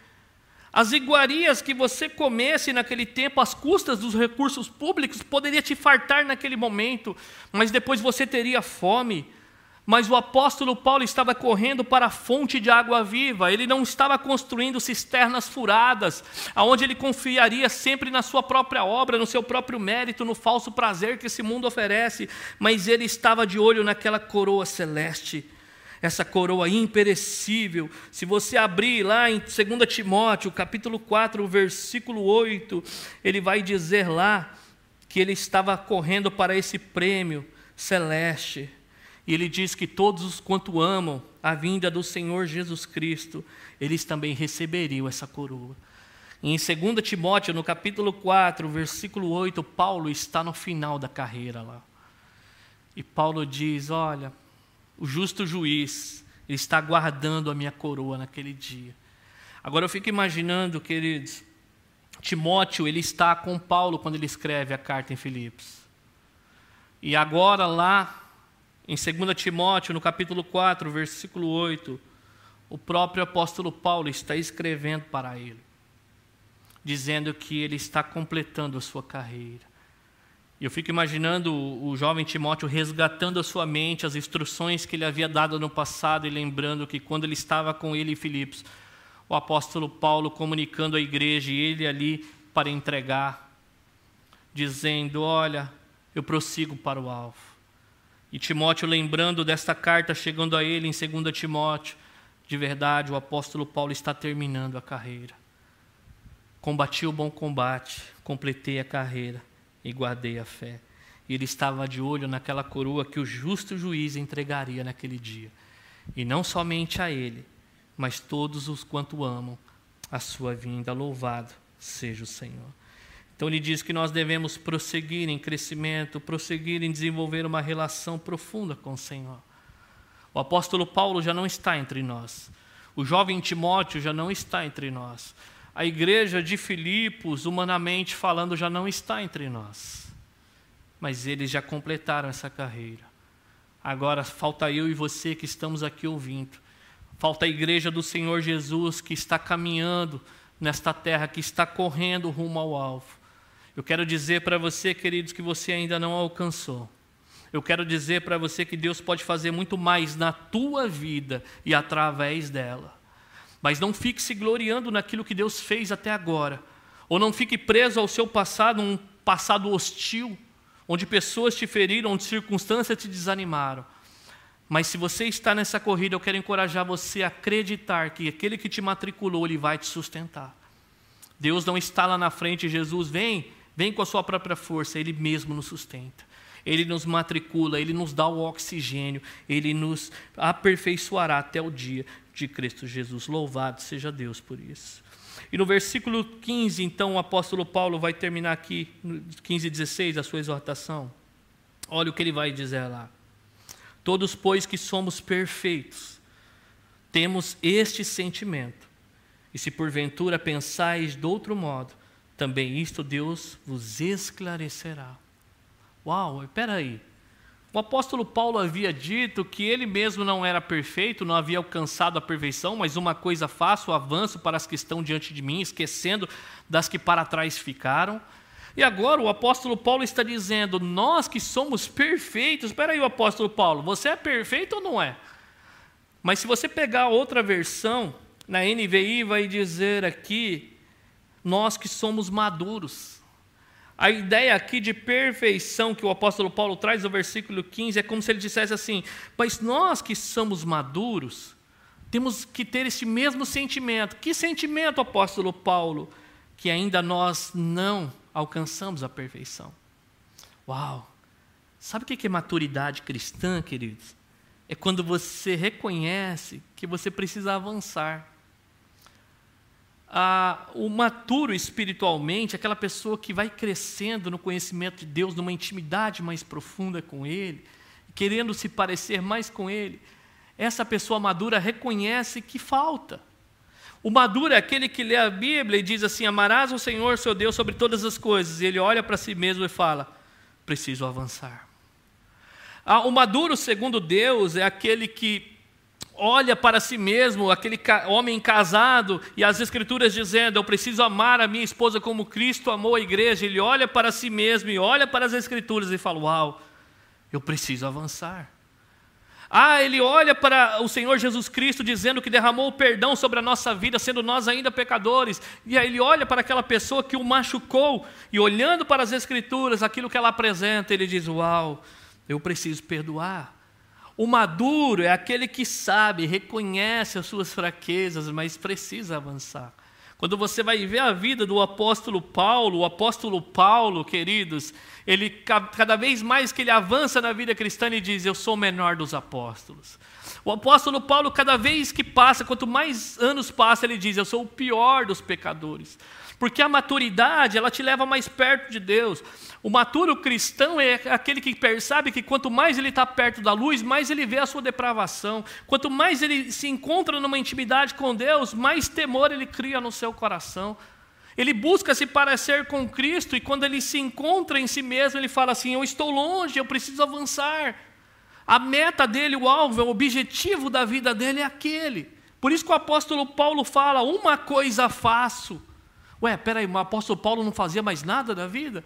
As iguarias que você comesse naquele tempo, às custas dos recursos públicos, poderia te fartar naquele momento, mas depois você teria fome. Mas o apóstolo Paulo estava correndo para a fonte de água viva, ele não estava construindo cisternas furadas, aonde ele confiaria sempre na sua própria obra, no seu próprio mérito, no falso prazer que esse mundo oferece, mas ele estava de olho naquela coroa celeste essa coroa imperecível. Se você abrir lá em 2 Timóteo, capítulo 4, versículo 8, ele vai dizer lá que ele estava correndo para esse prêmio celeste. E ele diz que todos os quanto amam a vinda do Senhor Jesus Cristo, eles também receberiam essa coroa. Em 2 Timóteo, no capítulo 4, versículo 8, Paulo está no final da carreira lá. E Paulo diz: Olha, o justo juiz, ele está guardando a minha coroa naquele dia. Agora eu fico imaginando, queridos, Timóteo, ele está com Paulo quando ele escreve a carta em Filipos. E agora lá em 2 Timóteo, no capítulo 4, versículo 8, o próprio apóstolo Paulo está escrevendo para ele, dizendo que ele está completando a sua carreira. E eu fico imaginando o jovem Timóteo resgatando a sua mente as instruções que ele havia dado no passado e lembrando que quando ele estava com ele em Filipos, o apóstolo Paulo comunicando à igreja e ele ali para entregar, dizendo: Olha, eu prossigo para o alvo. E Timóteo lembrando desta carta chegando a ele em 2 Timóteo, de verdade, o apóstolo Paulo está terminando a carreira. Combati o bom combate, completei a carreira e guardei a fé. Ele estava de olho naquela coroa que o justo juiz entregaria naquele dia. E não somente a ele, mas todos os quanto amam a sua vinda. Louvado seja o Senhor. Então ele diz que nós devemos prosseguir em crescimento, prosseguir em desenvolver uma relação profunda com o Senhor. O apóstolo Paulo já não está entre nós. O jovem Timóteo já não está entre nós a igreja de Filipos, humanamente falando, já não está entre nós. Mas eles já completaram essa carreira. Agora falta eu e você que estamos aqui ouvindo. Falta a igreja do Senhor Jesus que está caminhando nesta terra, que está correndo rumo ao alvo. Eu quero dizer para você, queridos, que você ainda não alcançou. Eu quero dizer para você que Deus pode fazer muito mais na tua vida e através dela. Mas não fique se gloriando naquilo que Deus fez até agora. Ou não fique preso ao seu passado, um passado hostil, onde pessoas te feriram, onde circunstâncias te desanimaram. Mas se você está nessa corrida, eu quero encorajar você a acreditar que aquele que te matriculou, ele vai te sustentar. Deus não está lá na frente, Jesus vem, vem com a sua própria força, ele mesmo nos sustenta. Ele nos matricula, ele nos dá o oxigênio, ele nos aperfeiçoará até o dia de Cristo Jesus. Louvado seja Deus por isso. E no versículo 15, então, o apóstolo Paulo vai terminar aqui, no 15 e 16, a sua exortação. Olha o que ele vai dizer lá. Todos, pois, que somos perfeitos, temos este sentimento. E se porventura pensais de outro modo, também isto Deus vos esclarecerá. Uau, espera aí. O apóstolo Paulo havia dito que ele mesmo não era perfeito, não havia alcançado a perfeição, mas uma coisa faço, avanço para as que estão diante de mim, esquecendo das que para trás ficaram. E agora o apóstolo Paulo está dizendo: nós que somos perfeitos. Espera aí, o apóstolo Paulo, você é perfeito ou não é? Mas se você pegar outra versão, na NVI vai dizer aqui: nós que somos maduros. A ideia aqui de perfeição que o apóstolo Paulo traz no versículo 15 é como se ele dissesse assim: Mas nós que somos maduros, temos que ter esse mesmo sentimento. Que sentimento, apóstolo Paulo? Que ainda nós não alcançamos a perfeição. Uau! Sabe o que é maturidade cristã, queridos? É quando você reconhece que você precisa avançar. Ah, o maturo espiritualmente, aquela pessoa que vai crescendo no conhecimento de Deus, numa intimidade mais profunda com Ele, querendo se parecer mais com Ele, essa pessoa madura reconhece que falta. O maduro é aquele que lê a Bíblia e diz assim: Amarás o Senhor, seu Deus, sobre todas as coisas. E ele olha para si mesmo e fala: Preciso avançar. Ah, o maduro, segundo Deus, é aquele que olha para si mesmo, aquele homem casado, e as Escrituras dizendo: Eu preciso amar a minha esposa como Cristo amou a igreja. Ele olha para si mesmo e olha para as Escrituras e fala: Uau, eu preciso avançar. Ah, ele olha para o Senhor Jesus Cristo dizendo que derramou o perdão sobre a nossa vida, sendo nós ainda pecadores. E aí ele olha para aquela pessoa que o machucou, e olhando para as Escrituras, aquilo que ela apresenta, ele diz: Uau, eu preciso perdoar. O maduro é aquele que sabe, reconhece as suas fraquezas, mas precisa avançar. Quando você vai ver a vida do apóstolo Paulo, o apóstolo Paulo, queridos, ele cada vez mais que ele avança na vida cristã, ele diz: Eu sou o menor dos apóstolos. O apóstolo Paulo, cada vez que passa, quanto mais anos passa, ele diz: Eu sou o pior dos pecadores. Porque a maturidade, ela te leva mais perto de Deus. O maturo cristão é aquele que percebe que quanto mais ele está perto da luz, mais ele vê a sua depravação. Quanto mais ele se encontra numa intimidade com Deus, mais temor ele cria no seu coração. Ele busca se parecer com Cristo e quando ele se encontra em si mesmo, ele fala assim: Eu estou longe, eu preciso avançar. A meta dele, o alvo, o objetivo da vida dele é aquele. Por isso que o apóstolo Paulo fala: Uma coisa faço Ué, peraí, o apóstolo Paulo não fazia mais nada da vida?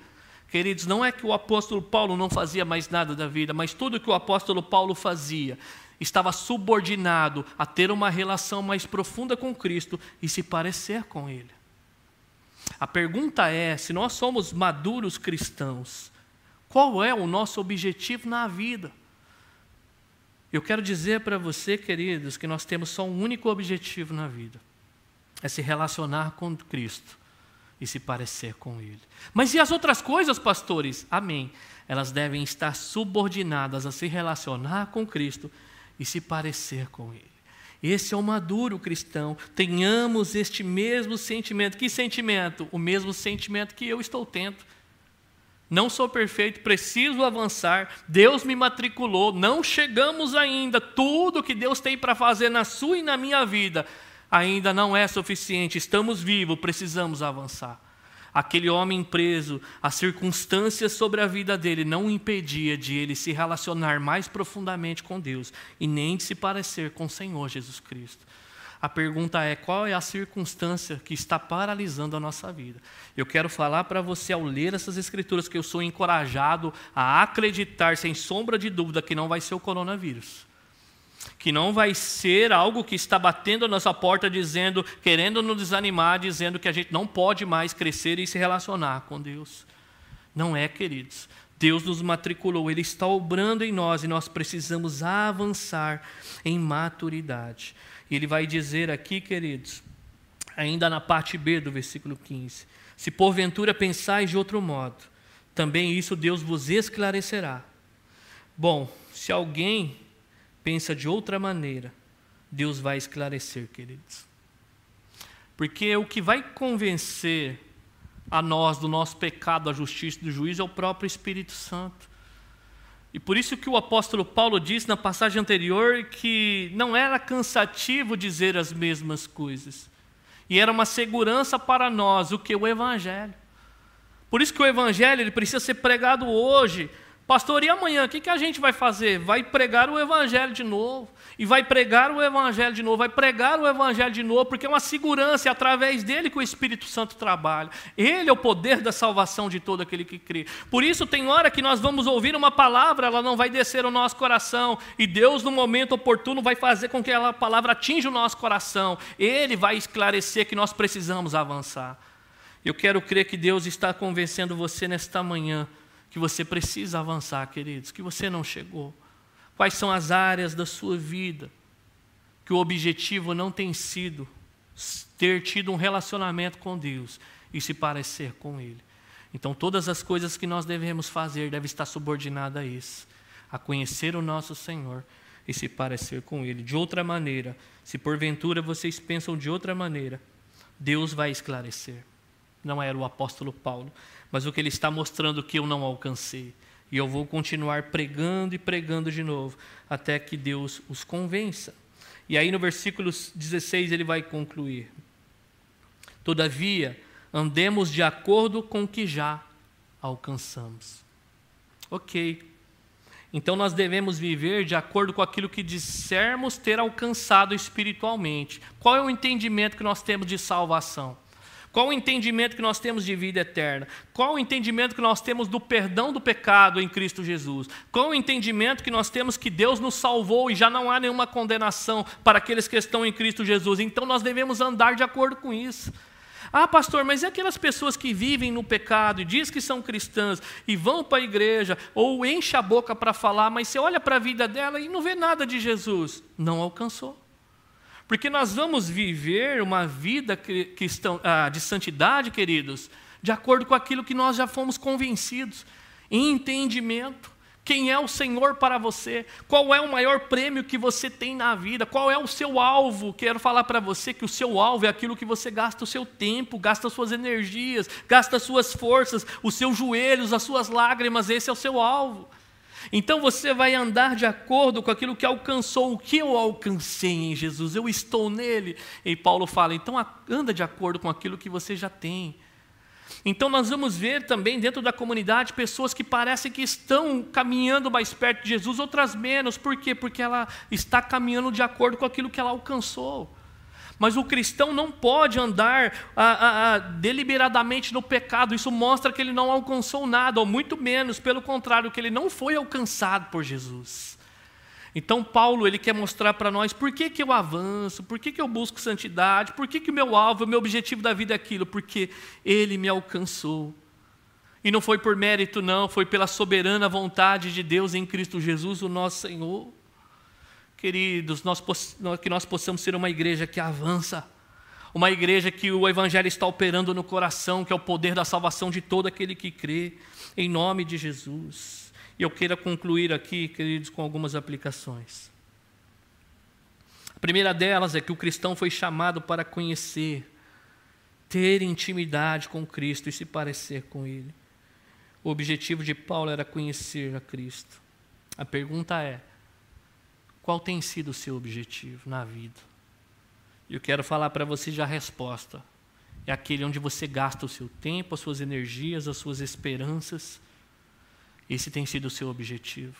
Queridos, não é que o apóstolo Paulo não fazia mais nada da vida, mas tudo que o apóstolo Paulo fazia estava subordinado a ter uma relação mais profunda com Cristo e se parecer com Ele. A pergunta é: se nós somos maduros cristãos, qual é o nosso objetivo na vida? Eu quero dizer para você, queridos, que nós temos só um único objetivo na vida: é se relacionar com Cristo e se parecer com Ele. Mas e as outras coisas, pastores? Amém. Elas devem estar subordinadas a se relacionar com Cristo e se parecer com Ele. Esse é o maduro cristão. Tenhamos este mesmo sentimento. Que sentimento? O mesmo sentimento que eu estou tendo. Não sou perfeito, preciso avançar. Deus me matriculou, não chegamos ainda. Tudo que Deus tem para fazer na sua e na minha vida ainda não é suficiente, estamos vivos, precisamos avançar. Aquele homem preso, as circunstâncias sobre a vida dele não impedia de ele se relacionar mais profundamente com Deus e nem de se parecer com o Senhor Jesus Cristo. A pergunta é: qual é a circunstância que está paralisando a nossa vida? Eu quero falar para você, ao ler essas escrituras, que eu sou encorajado a acreditar, sem sombra de dúvida, que não vai ser o coronavírus que não vai ser algo que está batendo a nossa porta, dizendo, querendo nos desanimar, dizendo que a gente não pode mais crescer e se relacionar com Deus. Não é, queridos. Deus nos matriculou, Ele está obrando em nós e nós precisamos avançar em maturidade. E Ele vai dizer aqui, queridos, ainda na parte B do versículo 15: Se porventura pensais de outro modo, também isso Deus vos esclarecerá. Bom, se alguém pensa de outra maneira, Deus vai esclarecer, queridos. Porque o que vai convencer a nós do nosso pecado, da justiça do juízo é o próprio Espírito Santo. E por isso que o apóstolo Paulo disse na passagem anterior que não era cansativo dizer as mesmas coisas. E era uma segurança para nós o que o evangelho. Por isso que o evangelho ele precisa ser pregado hoje, Pastor, e amanhã o que, que a gente vai fazer? Vai pregar o Evangelho de novo. E vai pregar o Evangelho de novo, vai pregar o Evangelho de novo, porque é uma segurança, é através dele que o Espírito Santo trabalha. Ele é o poder da salvação de todo aquele que crê. Por isso, tem hora que nós vamos ouvir uma palavra, ela não vai descer ao nosso coração, e Deus, no momento oportuno, vai fazer com que aquela palavra atinja o nosso coração. Ele vai esclarecer que nós precisamos avançar. Eu quero crer que Deus está convencendo você nesta manhã que você precisa avançar, queridos, que você não chegou. Quais são as áreas da sua vida que o objetivo não tem sido ter tido um relacionamento com Deus e se parecer com Ele. Então, todas as coisas que nós devemos fazer devem estar subordinadas a isso, a conhecer o nosso Senhor e se parecer com Ele. De outra maneira, se porventura vocês pensam de outra maneira, Deus vai esclarecer. Não era o apóstolo Paulo, mas o que ele está mostrando que eu não alcancei. E eu vou continuar pregando e pregando de novo, até que Deus os convença. E aí no versículo 16 ele vai concluir: Todavia, andemos de acordo com o que já alcançamos. Ok. Então nós devemos viver de acordo com aquilo que dissermos ter alcançado espiritualmente. Qual é o entendimento que nós temos de salvação? Qual o entendimento que nós temos de vida eterna? Qual o entendimento que nós temos do perdão do pecado em Cristo Jesus? Qual o entendimento que nós temos que Deus nos salvou e já não há nenhuma condenação para aqueles que estão em Cristo Jesus? Então nós devemos andar de acordo com isso. Ah, pastor, mas e aquelas pessoas que vivem no pecado e diz que são cristãs e vão para a igreja ou enche a boca para falar, mas você olha para a vida dela e não vê nada de Jesus? Não alcançou. Porque nós vamos viver uma vida cristão, ah, de santidade, queridos, de acordo com aquilo que nós já fomos convencidos, em entendimento. Quem é o Senhor para você? Qual é o maior prêmio que você tem na vida? Qual é o seu alvo? Quero falar para você que o seu alvo é aquilo que você gasta o seu tempo, gasta as suas energias, gasta as suas forças, os seus joelhos, as suas lágrimas, esse é o seu alvo. Então você vai andar de acordo com aquilo que alcançou, o que eu alcancei em Jesus, eu estou nele. E Paulo fala, então anda de acordo com aquilo que você já tem. Então nós vamos ver também dentro da comunidade pessoas que parecem que estão caminhando mais perto de Jesus, outras menos. Por quê? Porque ela está caminhando de acordo com aquilo que ela alcançou. Mas o cristão não pode andar ah, ah, deliberadamente no pecado, isso mostra que ele não alcançou nada, ou muito menos, pelo contrário, que ele não foi alcançado por Jesus. Então Paulo ele quer mostrar para nós por que, que eu avanço, por que, que eu busco santidade, por que, que o meu alvo, o meu objetivo da vida é aquilo, porque ele me alcançou. E não foi por mérito, não, foi pela soberana vontade de Deus em Cristo Jesus, o nosso Senhor. Queridos, nós, que nós possamos ser uma igreja que avança, uma igreja que o Evangelho está operando no coração, que é o poder da salvação de todo aquele que crê, em nome de Jesus. E eu queira concluir aqui, queridos, com algumas aplicações. A primeira delas é que o cristão foi chamado para conhecer, ter intimidade com Cristo e se parecer com Ele. O objetivo de Paulo era conhecer a Cristo. A pergunta é: qual tem sido o seu objetivo na vida? Eu quero falar para você já a resposta. É aquele onde você gasta o seu tempo, as suas energias, as suas esperanças esse tem sido o seu objetivo.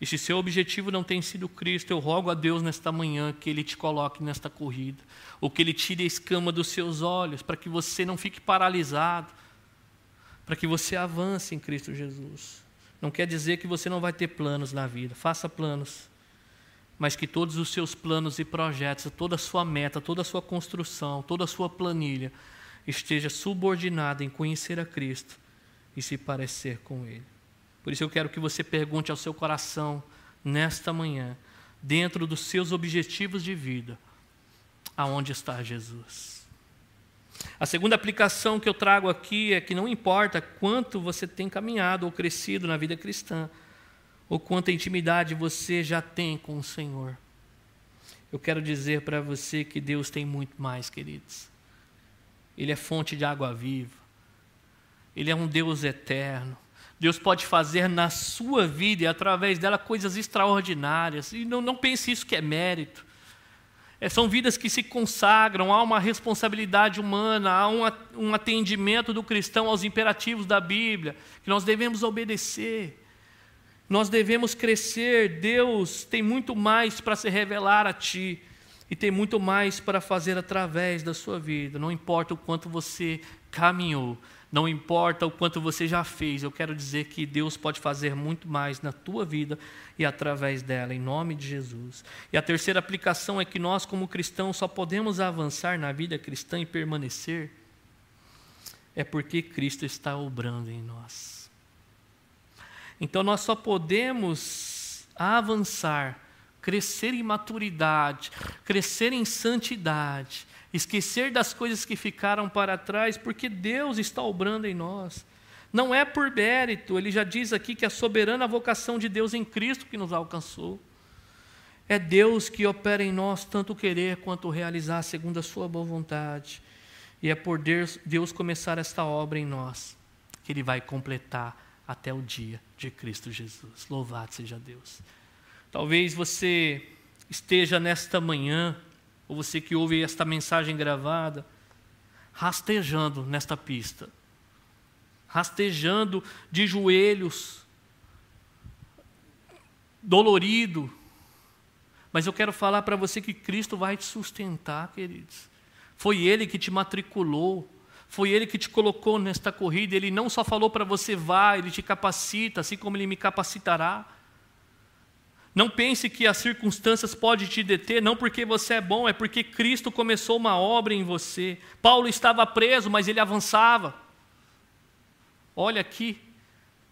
E se seu objetivo não tem sido Cristo, eu rogo a Deus nesta manhã que Ele te coloque nesta corrida, ou que Ele tire a escama dos seus olhos, para que você não fique paralisado, para que você avance em Cristo Jesus. Não quer dizer que você não vai ter planos na vida, faça planos, mas que todos os seus planos e projetos, toda a sua meta, toda a sua construção, toda a sua planilha esteja subordinada em conhecer a Cristo e se parecer com Ele. Por isso eu quero que você pergunte ao seu coração, nesta manhã, dentro dos seus objetivos de vida, aonde está Jesus? A segunda aplicação que eu trago aqui é que não importa quanto você tem caminhado ou crescido na vida cristã, ou quanta intimidade você já tem com o Senhor. Eu quero dizer para você que Deus tem muito mais, queridos. Ele é fonte de água viva. Ele é um Deus eterno. Deus pode fazer na sua vida e através dela coisas extraordinárias. E não, não pense isso que é mérito. É, são vidas que se consagram, há uma responsabilidade humana, há um, um atendimento do cristão aos imperativos da Bíblia, que nós devemos obedecer. Nós devemos crescer. Deus tem muito mais para se revelar a ti e tem muito mais para fazer através da sua vida. Não importa o quanto você caminhou, não importa o quanto você já fez, eu quero dizer que Deus pode fazer muito mais na tua vida e através dela, em nome de Jesus. E a terceira aplicação é que nós, como cristãos, só podemos avançar na vida cristã e permanecer é porque Cristo está obrando em nós. Então nós só podemos avançar, crescer em maturidade, crescer em santidade, esquecer das coisas que ficaram para trás, porque Deus está obrando em nós. Não é por mérito, ele já diz aqui que a soberana vocação de Deus em Cristo que nos alcançou. É Deus que opera em nós tanto querer quanto realizar segundo a sua boa vontade. E é por Deus, Deus começar esta obra em nós que Ele vai completar até o dia de Cristo Jesus. Louvado seja Deus. Talvez você esteja nesta manhã, ou você que ouve esta mensagem gravada, rastejando nesta pista, rastejando de joelhos, dolorido. Mas eu quero falar para você que Cristo vai te sustentar, queridos. Foi Ele que te matriculou, foi Ele que te colocou nesta corrida. Ele não só falou para você vá, Ele te capacita, assim como Ele me capacitará. Não pense que as circunstâncias podem te deter, não porque você é bom, é porque Cristo começou uma obra em você. Paulo estava preso, mas ele avançava. Olha aqui,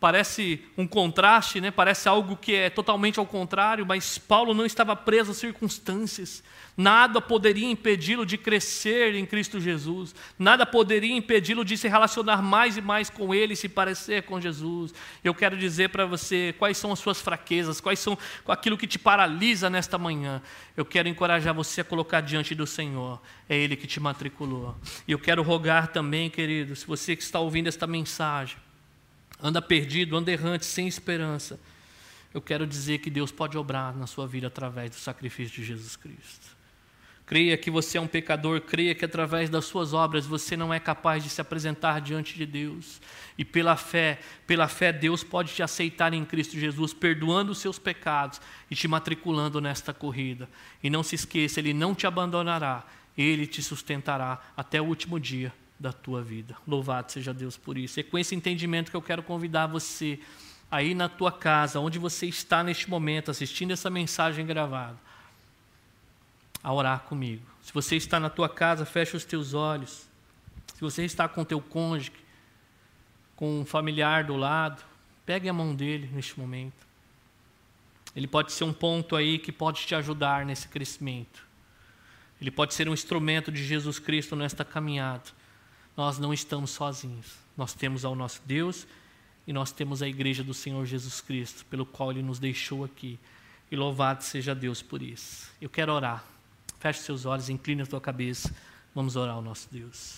parece um contraste, né? parece algo que é totalmente ao contrário, mas Paulo não estava preso às circunstâncias. Nada poderia impedi-lo de crescer em Cristo Jesus. Nada poderia impedi-lo de se relacionar mais e mais com Ele, se parecer com Jesus. Eu quero dizer para você quais são as suas fraquezas, quais são aquilo que te paralisa nesta manhã. Eu quero encorajar você a colocar diante do Senhor. É Ele que te matriculou. E eu quero rogar também, querido, se você que está ouvindo esta mensagem, anda perdido, anda errante, sem esperança, eu quero dizer que Deus pode obrar na sua vida através do sacrifício de Jesus Cristo. Creia que você é um pecador, creia que através das suas obras você não é capaz de se apresentar diante de Deus. E pela fé, pela fé Deus pode te aceitar em Cristo Jesus, perdoando os seus pecados e te matriculando nesta corrida. E não se esqueça, ele não te abandonará, ele te sustentará até o último dia da tua vida. Louvado seja Deus por isso. É com esse entendimento que eu quero convidar você aí na tua casa, onde você está neste momento assistindo essa mensagem gravada, a orar comigo. Se você está na tua casa, feche os teus olhos. Se você está com teu cônjuge, com um familiar do lado, pegue a mão dele neste momento. Ele pode ser um ponto aí que pode te ajudar nesse crescimento. Ele pode ser um instrumento de Jesus Cristo nesta caminhada nós não estamos sozinhos. Nós temos ao nosso Deus e nós temos a igreja do Senhor Jesus Cristo, pelo qual Ele nos deixou aqui. E louvado seja Deus por isso. Eu quero orar. Feche seus olhos, incline a tua cabeça. Vamos orar ao nosso Deus.